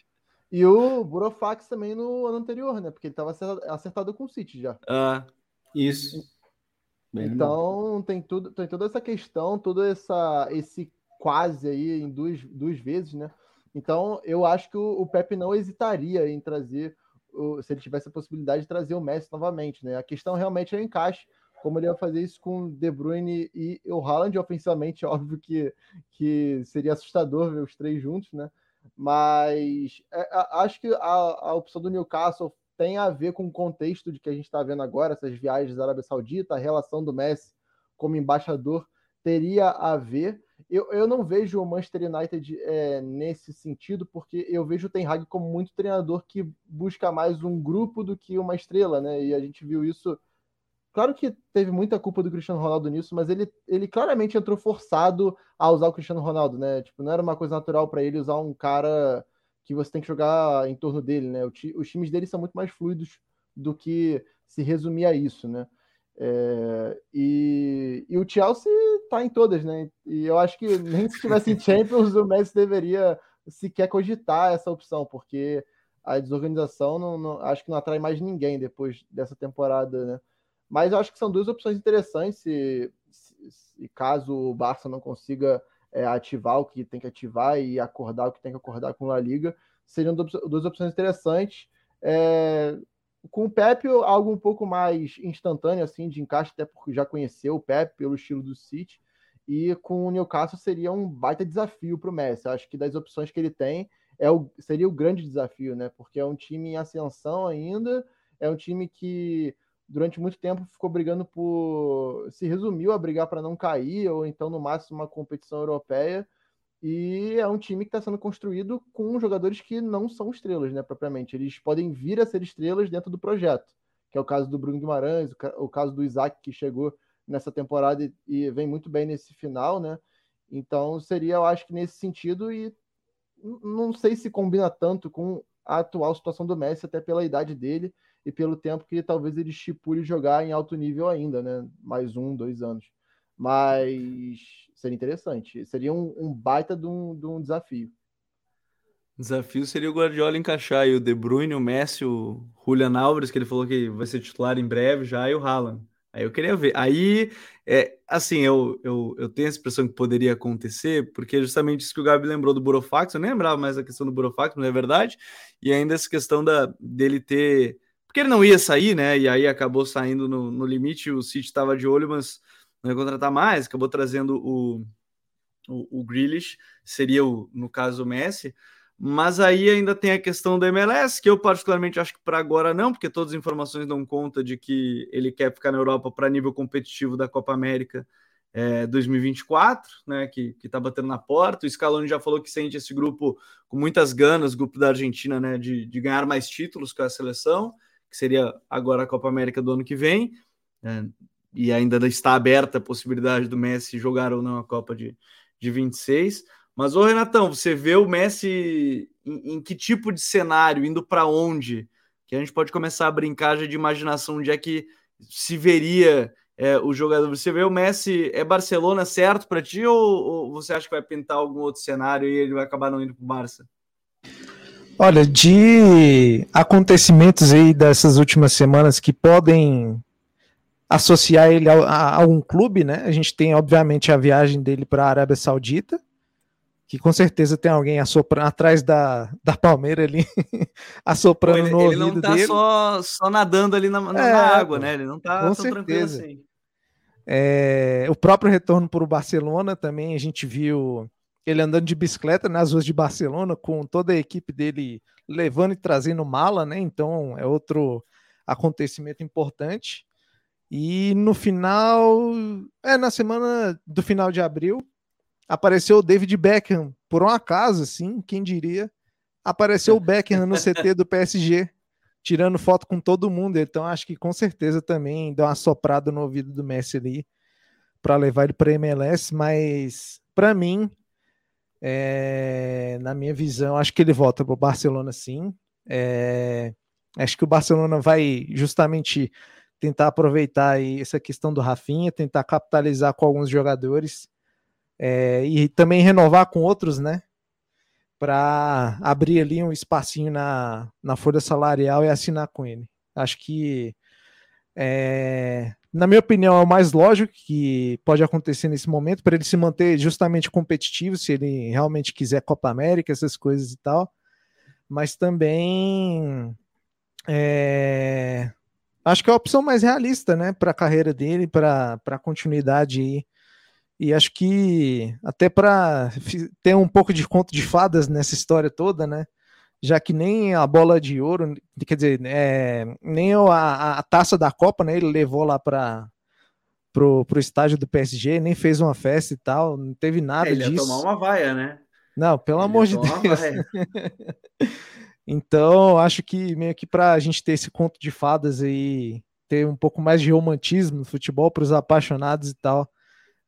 E o Burofax também no ano anterior, né? Porque ele estava acertado com o City já.
Ah, isso.
Bem então tem tudo, tem toda essa questão, todo essa, esse quase aí em duas, duas vezes, né? Então eu acho que o, o Pepe não hesitaria em trazer, o, se ele tivesse a possibilidade de trazer o Messi novamente, né? A questão realmente é o encaixe, como ele ia fazer isso com De Bruyne e o Haaland, ofensivamente, óbvio que, que seria assustador ver os três juntos, né? Mas é, acho que a, a opção do Newcastle tem a ver com o contexto de que a gente está vendo agora, essas viagens da Arábia Saudita, a relação do Messi como embaixador teria a ver. Eu, eu não vejo o Manchester United é, nesse sentido, porque eu vejo o Ten Hag como muito treinador que busca mais um grupo do que uma estrela, né? E a gente viu isso Claro que teve muita culpa do Cristiano Ronaldo nisso, mas ele, ele claramente entrou forçado a usar o Cristiano Ronaldo, né? Tipo, não era uma coisa natural para ele usar um cara que você tem que jogar em torno dele, né? os times dele são muito mais fluidos do que se resumir a isso, né? É, e, e, o Chelsea tá em todas, né? E eu acho que nem se tivesse em Champions, o Messi deveria sequer cogitar essa opção, porque a desorganização não, não, acho que não atrai mais ninguém depois dessa temporada, né? Mas eu acho que são duas opções interessantes. Se, caso o Barça não consiga é, ativar o que tem que ativar e acordar o que tem que acordar com a Liga, seriam duas opções interessantes. É, com o Pepe, algo um pouco mais instantâneo, assim, de encaixe, até porque já conheceu o Pepe pelo estilo do City. E com o Newcastle seria um baita desafio para o Messi. Eu acho que das opções que ele tem, é o, seria o grande desafio, né? Porque é um time em ascensão ainda, é um time que durante muito tempo ficou brigando por. se resumiu a brigar para não cair, ou então, no máximo, uma competição europeia. E é um time que está sendo construído com jogadores que não são estrelas, né, propriamente. Eles podem vir a ser estrelas dentro do projeto, que é o caso do Bruno Guimarães, o caso do Isaac, que chegou nessa temporada e vem muito bem nesse final, né? Então seria, eu acho que nesse sentido, e não sei se combina tanto com a atual situação do Messi, até pela idade dele e pelo tempo que talvez ele estipule jogar em alto nível ainda, né? Mais um, dois anos. Mas seria interessante. Seria um, um baita de um, de um desafio.
Desafio seria o Guardiola encaixar aí o De Bruyne, o Messi, o Julian Alves, que ele falou que vai ser titular em breve já, e o Haaland. Aí eu queria ver. Aí, é, assim, eu, eu, eu tenho a expressão que poderia acontecer, porque é justamente isso que o Gabi lembrou do Burofax, eu nem lembrava mais da questão do Burofax, mas é verdade, e ainda essa questão da, dele ter porque ele não ia sair, né? E aí acabou saindo no, no limite. O City estava de olho, mas não ia contratar mais. Acabou trazendo o, o, o Grealish, seria o, no caso o Messi. Mas aí ainda tem a questão do MLS, que eu particularmente acho que para agora não, porque todas as informações dão conta de que ele quer ficar na Europa para nível competitivo da Copa América é, 2024, né, que está batendo na porta. O Scaloni já falou que sente esse grupo com muitas ganas, grupo da Argentina, né, de, de ganhar mais títulos com a seleção que seria agora a Copa América do ano que vem, é, e ainda está aberta a possibilidade do Messi jogar ou não a Copa de, de 26. Mas, ô Renatão, você vê o Messi em, em que tipo de cenário, indo para onde? Que a gente pode começar a brincar já de imaginação onde é que se veria é, o jogador. Você vê o Messi, é Barcelona certo para ti ou, ou, você acha que vai pintar algum outro cenário e ele vai acabar não indo para o Barça?
Olha, de acontecimentos aí dessas últimas semanas que podem associar ele a, a, a um clube, né? A gente tem, obviamente, a viagem dele para a Arábia Saudita, que com certeza tem alguém assoprando atrás da, da palmeira ali, assoprando ele, no ele ouvido
não tá
dele.
Só, só nadando ali na, na, é, água, né? Ele não tá
com
tão
certeza.
tranquilo assim.
É, o próprio retorno para o Barcelona também, a gente viu ele andando de bicicleta nas ruas de Barcelona, com toda a equipe dele levando e trazendo mala, né? Então é outro acontecimento importante. E no final, é na semana do final de abril, apareceu o David Beckham, por um acaso, assim, quem diria, apareceu o Beckham no CT do PSG, tirando foto com todo mundo. Então, acho que com certeza também deu uma soprada no ouvido do Messi ali para levar ele para MLS. Mas, para mim, é, na minha visão, acho que ele volta para o Barcelona sim. É, acho que o Barcelona vai justamente tentar aproveitar aí essa questão do Rafinha, tentar capitalizar com alguns jogadores é, e também renovar com outros, né? Para abrir ali um espacinho na, na folha salarial e assinar com ele. Acho que, é, na minha opinião, é o mais lógico que pode acontecer nesse momento, para ele se manter justamente competitivo, se ele realmente quiser Copa América, essas coisas e tal. Mas também é, acho que é a opção mais realista, né, para a carreira dele, para a continuidade aí e acho que até para ter um pouco de conto de fadas nessa história toda, né? Já que nem a bola de ouro, quer dizer, é, nem a, a, taça da Copa, né? Ele levou lá para pro, pro estádio do PSG, nem fez uma festa e tal, não teve nada é, ele disso. Ele
ia tomar uma vaia, né?
Não, pelo ele amor de Deus. então, acho que meio que para a gente ter esse conto de fadas aí, ter um pouco mais de romantismo no futebol para os apaixonados e tal,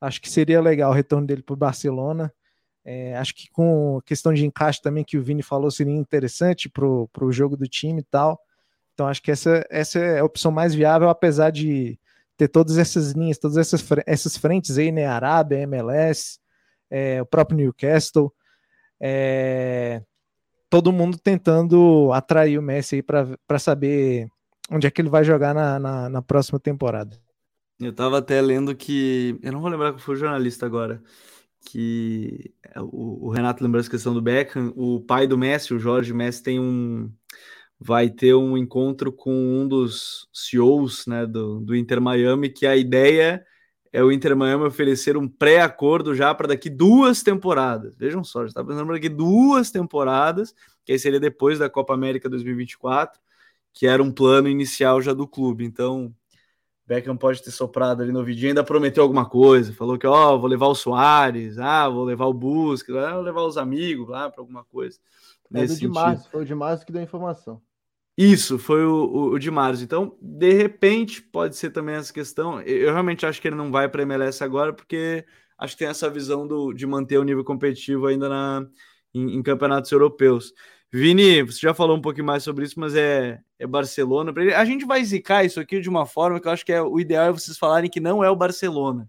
Acho que seria legal o retorno dele para o Barcelona. É, acho que com questão de encaixe também que o Vini falou seria interessante para o jogo do time e tal. Então acho que essa, essa é a opção mais viável, apesar de ter todas essas linhas, todas essas, essas frentes aí, né? Arábia, MLS, é, o próprio Newcastle. É, todo mundo tentando atrair o Messi aí para saber onde é que ele vai jogar na, na, na próxima temporada.
Eu tava até lendo que. Eu não vou lembrar que foi o jornalista agora. Que é, o, o Renato lembrou essa questão do Beckham. O pai do Messi, o Jorge Messi, tem um. Vai ter um encontro com um dos CEOs né, do, do Inter Miami, que a ideia é o Inter Miami oferecer um pré-acordo já para daqui duas temporadas. Vejam só, já está pensando para daqui duas temporadas, que aí seria depois da Copa América 2024, que era um plano inicial já do clube. Então, Beckham pode ter soprado ali no vídeo, ainda prometeu alguma coisa, falou que ó, oh, vou levar o Soares, ah, vou levar o Busca, ah, vou levar os amigos lá para alguma coisa.
É do de Março, foi o de Março que deu a informação.
Isso, foi o, o, o de Março. Então, de repente, pode ser também essa questão. Eu, realmente acho que ele não vai para MLS agora, porque acho que tem essa visão do, de manter o nível competitivo ainda na, em, em campeonatos europeus. Vini, você já falou um pouquinho mais sobre isso, mas é, é Barcelona. A gente vai zicar isso aqui de uma forma que eu acho que é o ideal é vocês falarem que não é o Barcelona.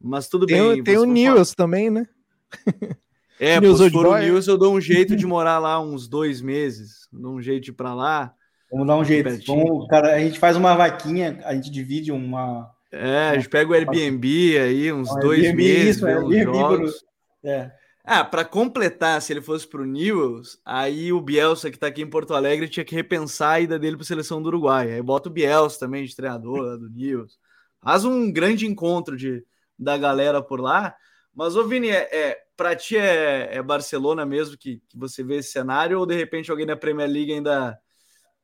Mas tudo
tem,
bem.
Tem o Nils também, né?
É, News se for o Nils, eu dou um jeito de morar lá uns dois meses. Dou um jeito de ir pra lá.
Vamos dar um jeito. Vamos, cara, a gente faz uma vaquinha, a gente divide uma.
É, a gente pega o Airbnb aí, uns dois Airbnb, meses. Isso, Airbnb, jogos. É. Ah, para completar, se ele fosse para o Newells, aí o Bielsa, que está aqui em Porto Alegre, tinha que repensar a ida dele para a seleção do Uruguai. Aí bota o Bielsa também de treinador do Newells. Faz um grande encontro de, da galera por lá. Mas, ô Vini, é, é, para ti é, é, Barcelona mesmo que, que você vê esse cenário? Ou de repente alguém da Premier League ainda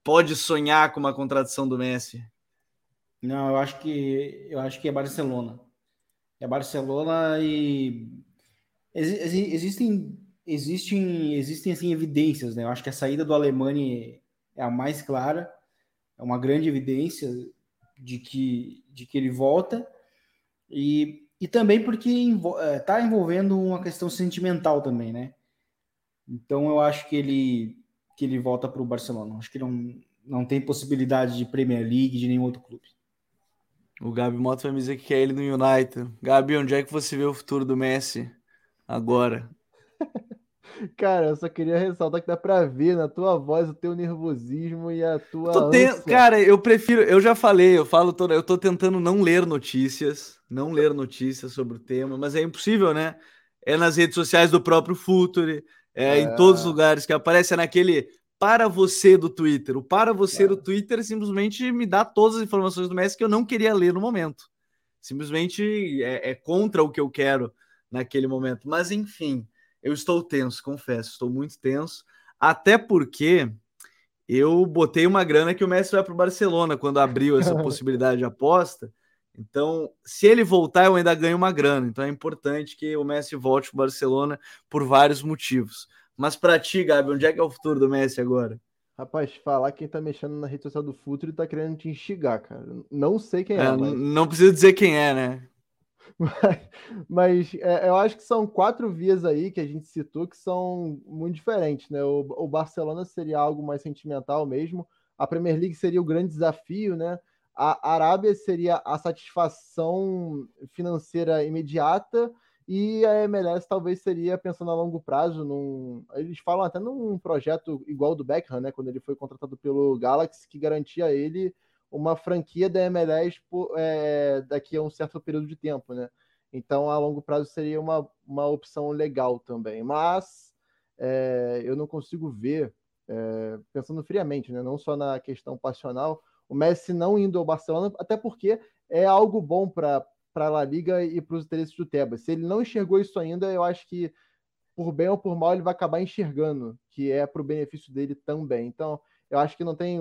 pode sonhar com uma contradição do Messi?
Não, eu acho que eu acho que é Barcelona. É Barcelona e existem existem existem assim evidências, né? Eu acho que a saída do Alemanha é a mais clara, é uma grande evidência de que de que ele volta e, e também porque está é, envolvendo uma questão sentimental também, né? Então eu acho que ele que ele volta para o Barcelona. Acho que não não tem possibilidade de Premier League de nenhum outro clube.
O Gabi Mota vai me dizer que quer ele no United. Gabi, onde é que você vê o futuro do Messi? Agora.
Cara, eu só queria ressaltar que dá pra ver na tua voz o teu nervosismo e a tua.
Cara, eu prefiro. Eu já falei, eu falo toda. Eu tô tentando não ler notícias, não ler notícias sobre o tema, mas é impossível, né? é nas redes sociais do próprio Futuri, é, é. em todos os lugares que aparece, é naquele para você do Twitter. O para você do Twitter simplesmente me dá todas as informações do Messi que eu não queria ler no momento. Simplesmente é, é contra o que eu quero naquele momento. Mas enfim, eu estou tenso, confesso, estou muito tenso. Até porque eu botei uma grana que o Messi vai para o Barcelona quando abriu essa possibilidade de aposta. Então, se ele voltar, eu ainda ganho uma grana. Então é importante que o Messi volte para o Barcelona por vários motivos. Mas para ti, Gabi, onde é que é o futuro do Messi agora?
Rapaz, falar quem tá mexendo na rede social do Futuro e tá querendo te instigar, cara. Não sei quem é.
é mas... Não precisa dizer quem é, né?
Mas, mas é, eu acho que são quatro vias aí que a gente citou que são muito diferentes, né? O, o, Barcelona seria algo mais sentimental mesmo, a Premier League seria o grande desafio, né? A Arábia seria a satisfação financeira imediata e a MLS talvez seria pensando a longo prazo num. Eles falam até num projeto igual do Beckham, né? Quando ele foi contratado pelo Galaxy, que garantia ele uma franquia da MLS por, é, daqui a um certo período de tempo, né? Então, a longo prazo seria uma, uma opção legal também. Mas é, eu não consigo ver, é, pensando friamente, né? não só na questão passional, o Messi não indo ao Barcelona, até porque é algo bom para a La Liga e para os interesses do Tebas. Se ele não enxergou isso ainda, eu acho que, por bem ou por mal, ele vai acabar enxergando, que é para o benefício dele também. Então, eu acho que não tem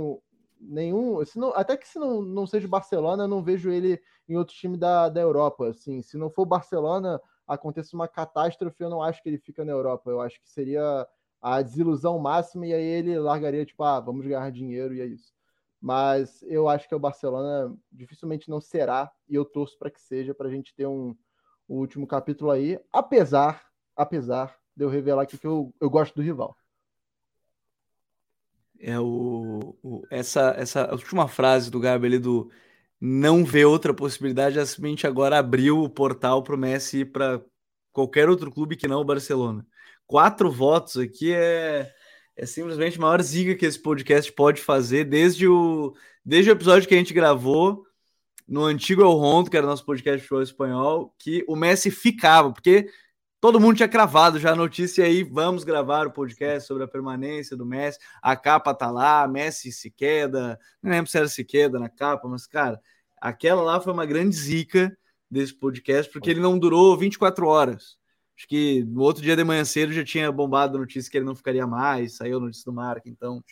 nenhum. Se não, até que se não, não seja o Barcelona, eu não vejo ele em outro time da, da Europa. Assim, se não for Barcelona, aconteça uma catástrofe, eu não acho que ele fica na Europa. Eu acho que seria a desilusão máxima e aí ele largaria, tipo, ah, vamos ganhar dinheiro e é isso. Mas eu acho que o Barcelona dificilmente não será, e eu torço para que seja, para a gente ter um, um último capítulo aí, apesar, apesar de eu revelar aqui que eu, eu gosto do rival
é o, o, essa, essa última frase do Gabi ali do não ver outra possibilidade, a simplesmente agora abriu o portal para o Messi ir para qualquer outro clube que não o Barcelona. Quatro votos aqui é, é simplesmente a maior zica que esse podcast pode fazer desde o, desde o episódio que a gente gravou no antigo El Rondo, que era nosso podcast futebol espanhol, que o Messi ficava, porque Todo mundo tinha cravado já a notícia aí. Vamos gravar o podcast sobre a permanência do Messi. A capa tá lá, Messi se queda. Não lembro se era se queda na capa, mas, cara, aquela lá foi uma grande zica desse podcast, porque ele não durou 24 horas. Acho que no outro dia de manhã cedo já tinha bombado a notícia que ele não ficaria mais, saiu a notícia do Marca, então.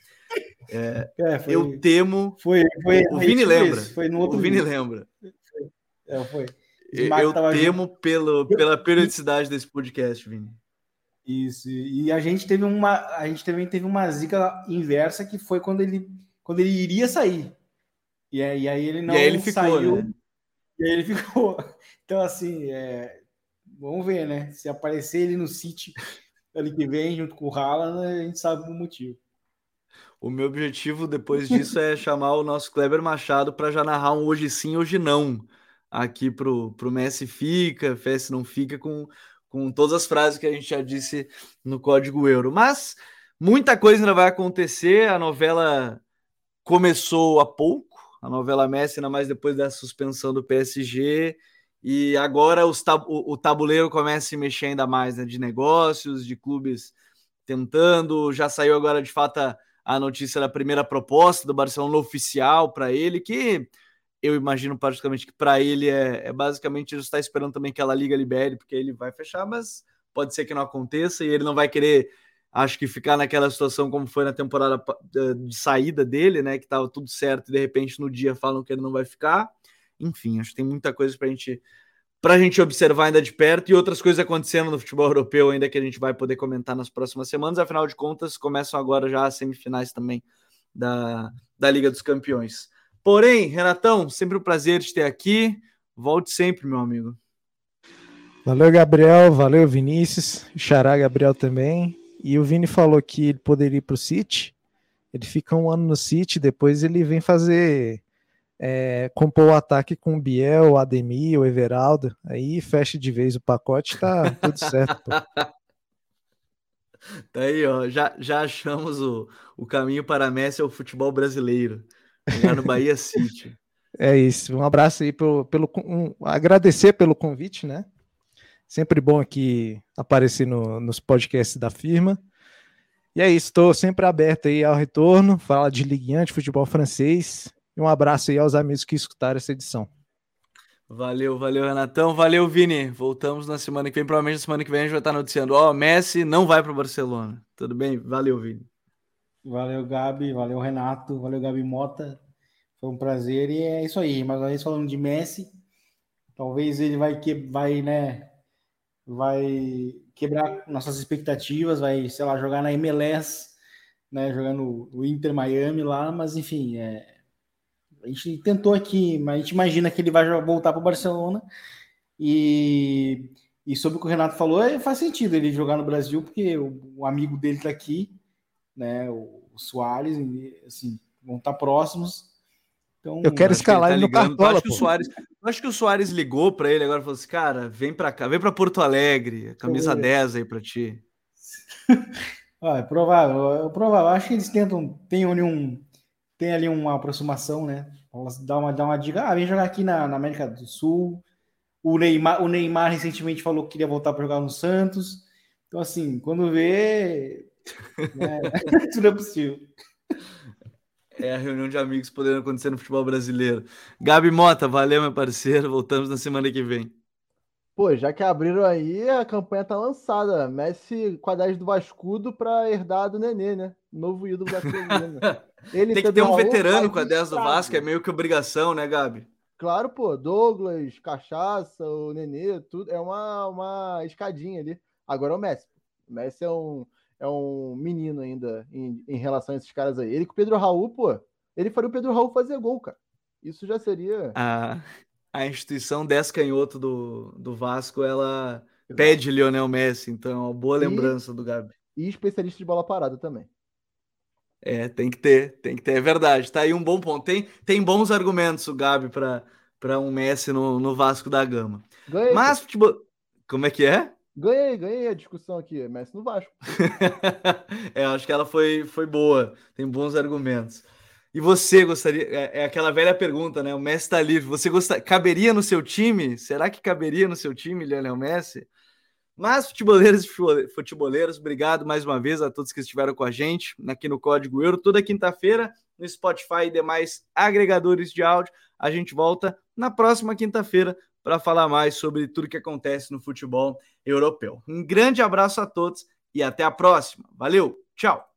É, é, foi, eu temo.
Foi, foi,
o Vini lembra. Foi no outro o Vini dia. lembra.
É, foi
eu temo pelo, pela periodicidade desse podcast, Vini.
Isso. E a gente teve uma, a gente também teve uma zica inversa que foi quando ele, quando ele iria sair. E aí, e aí ele não
e aí ele ficou,
saiu.
Né?
E aí ele ficou. Então assim, é, vamos ver, né? Se aparecer ele no City ano que vem junto com o Haaland, a gente sabe o motivo.
O meu objetivo depois disso é chamar o nosso Kleber Machado para já narrar um hoje sim, hoje não aqui pro, pro Messi fica, Messi não fica, com, com todas as frases que a gente já disse no código euro. Mas muita coisa ainda vai acontecer. A novela começou há pouco, a novela Messi, ainda mais depois da suspensão do PSG. E agora os tab o, o tabuleiro começa a se mexer ainda mais né, de negócios, de clubes tentando. Já saiu agora de fato a, a notícia da primeira proposta do Barcelona oficial para ele, que eu imagino praticamente que para ele é, é, basicamente ele está esperando também que ela liga libere, porque ele vai fechar, mas pode ser que não aconteça e ele não vai querer, acho que ficar naquela situação como foi na temporada de saída dele, né? Que estava tudo certo e de repente no dia falam que ele não vai ficar. Enfim, acho que tem muita coisa para gente para a gente observar ainda de perto e outras coisas acontecendo no futebol europeu ainda que a gente vai poder comentar nas próximas semanas. Afinal de contas, começam agora já as semifinais também da, da Liga dos Campeões. Porém, Renatão, sempre um prazer te ter aqui. Volte sempre, meu amigo.
Valeu, Gabriel. Valeu, Vinícius. Xará, Gabriel também. E o Vini falou que ele poderia ir para o City. Ele fica um ano no City, depois ele vem fazer. É, compor o ataque com o Biel, o Ademir, o Everaldo. Aí fecha de vez o pacote, tá tudo certo. Pô.
Tá aí, ó. Já, já achamos o, o caminho para Messi ao futebol brasileiro. Lá no Bahia City.
É isso. Um abraço aí pelo, pelo um, agradecer pelo convite, né? Sempre bom aqui aparecer no, nos podcasts da firma. E é isso, estou sempre aberto aí ao retorno, fala de Ligue de futebol francês. E um abraço aí aos amigos que escutaram essa edição.
Valeu, valeu, Renatão. Valeu, Vini. Voltamos na semana que vem. Provavelmente na semana que vem a gente vai estar noticiando: Ó, oh, Messi não vai para o Barcelona. Tudo bem? Valeu, Vini.
Valeu, Gabi. Valeu, Renato. Valeu, Gabi Mota. Foi um prazer. E é isso aí. Mas aí falando de Messi, talvez ele vai que vai, né? Vai quebrar nossas expectativas, vai, sei lá, jogar na MLS, né? Jogando o Inter Miami lá, mas enfim, é a gente tentou aqui, mas a gente imagina que ele vai voltar para o Barcelona. E, e sobre o que o Renato falou, é, faz sentido ele jogar no Brasil, porque o, o amigo dele está aqui, né? O, o Soares, assim, vão estar próximos.
Então, eu quero escalar ele, tá ele no cartola.
Acho que, o Soares, acho que o Soares ligou para ele agora e falou assim: cara, vem para cá, vem para Porto Alegre, camisa 10 aí para ti.
ah, é provável, é provável. Acho que eles tentam, tem um, tem ali uma aproximação, né? Dá uma, dá uma dica, ah, vem jogar aqui na, na América do Sul. O Neymar, o Neymar recentemente falou que queria voltar para jogar no Santos. Então, assim, quando vê. Né, tudo é possível.
É a reunião de amigos podendo acontecer no futebol brasileiro. Gabi Mota, valeu, meu parceiro. Voltamos na semana que vem.
Pô, já que abriram aí, a campanha tá lançada. Messi com a 10 do Vascudo para herdar do Nenê, né? Novo ídolo da.
Ele Tem que ter um veterano com a 10 do Vasco, é meio que obrigação, né, Gabi?
Claro, pô, Douglas, Cachaça, o Nenê, tudo é uma, uma escadinha ali. Agora é o Messi. O Messi é um, é um menino ainda em, em relação a esses caras aí. Ele com o Pedro Raul, pô, ele faria o Pedro Raul fazer gol, cara. Isso já seria.
A, a instituição 10 canhoto do, do Vasco, ela Exato. pede Lionel Messi, então é uma boa lembrança
e,
do Gabi.
E especialista de bola parada também.
É, tem que ter, tem que ter, é verdade. Tá aí um bom ponto. Tem, tem bons argumentos o Gabi para um Messi no, no Vasco da Gama. Ganhei. Mas futebol. Como é que é?
Ganhei, ganhei a discussão aqui. Messi no Vasco.
é, acho que ela foi, foi boa. Tem bons argumentos. E você gostaria. É, é aquela velha pergunta, né? O Messi está livre. Você gostaria. Caberia no seu time? Será que caberia no seu time, Lionel Messi? Mas, futeboleiros e futeboleiros, obrigado mais uma vez a todos que estiveram com a gente aqui no Código Euro. Toda quinta-feira, no Spotify e demais agregadores de áudio. A gente volta na próxima quinta-feira para falar mais sobre tudo que acontece no futebol europeu. Um grande abraço a todos e até a próxima. Valeu, tchau!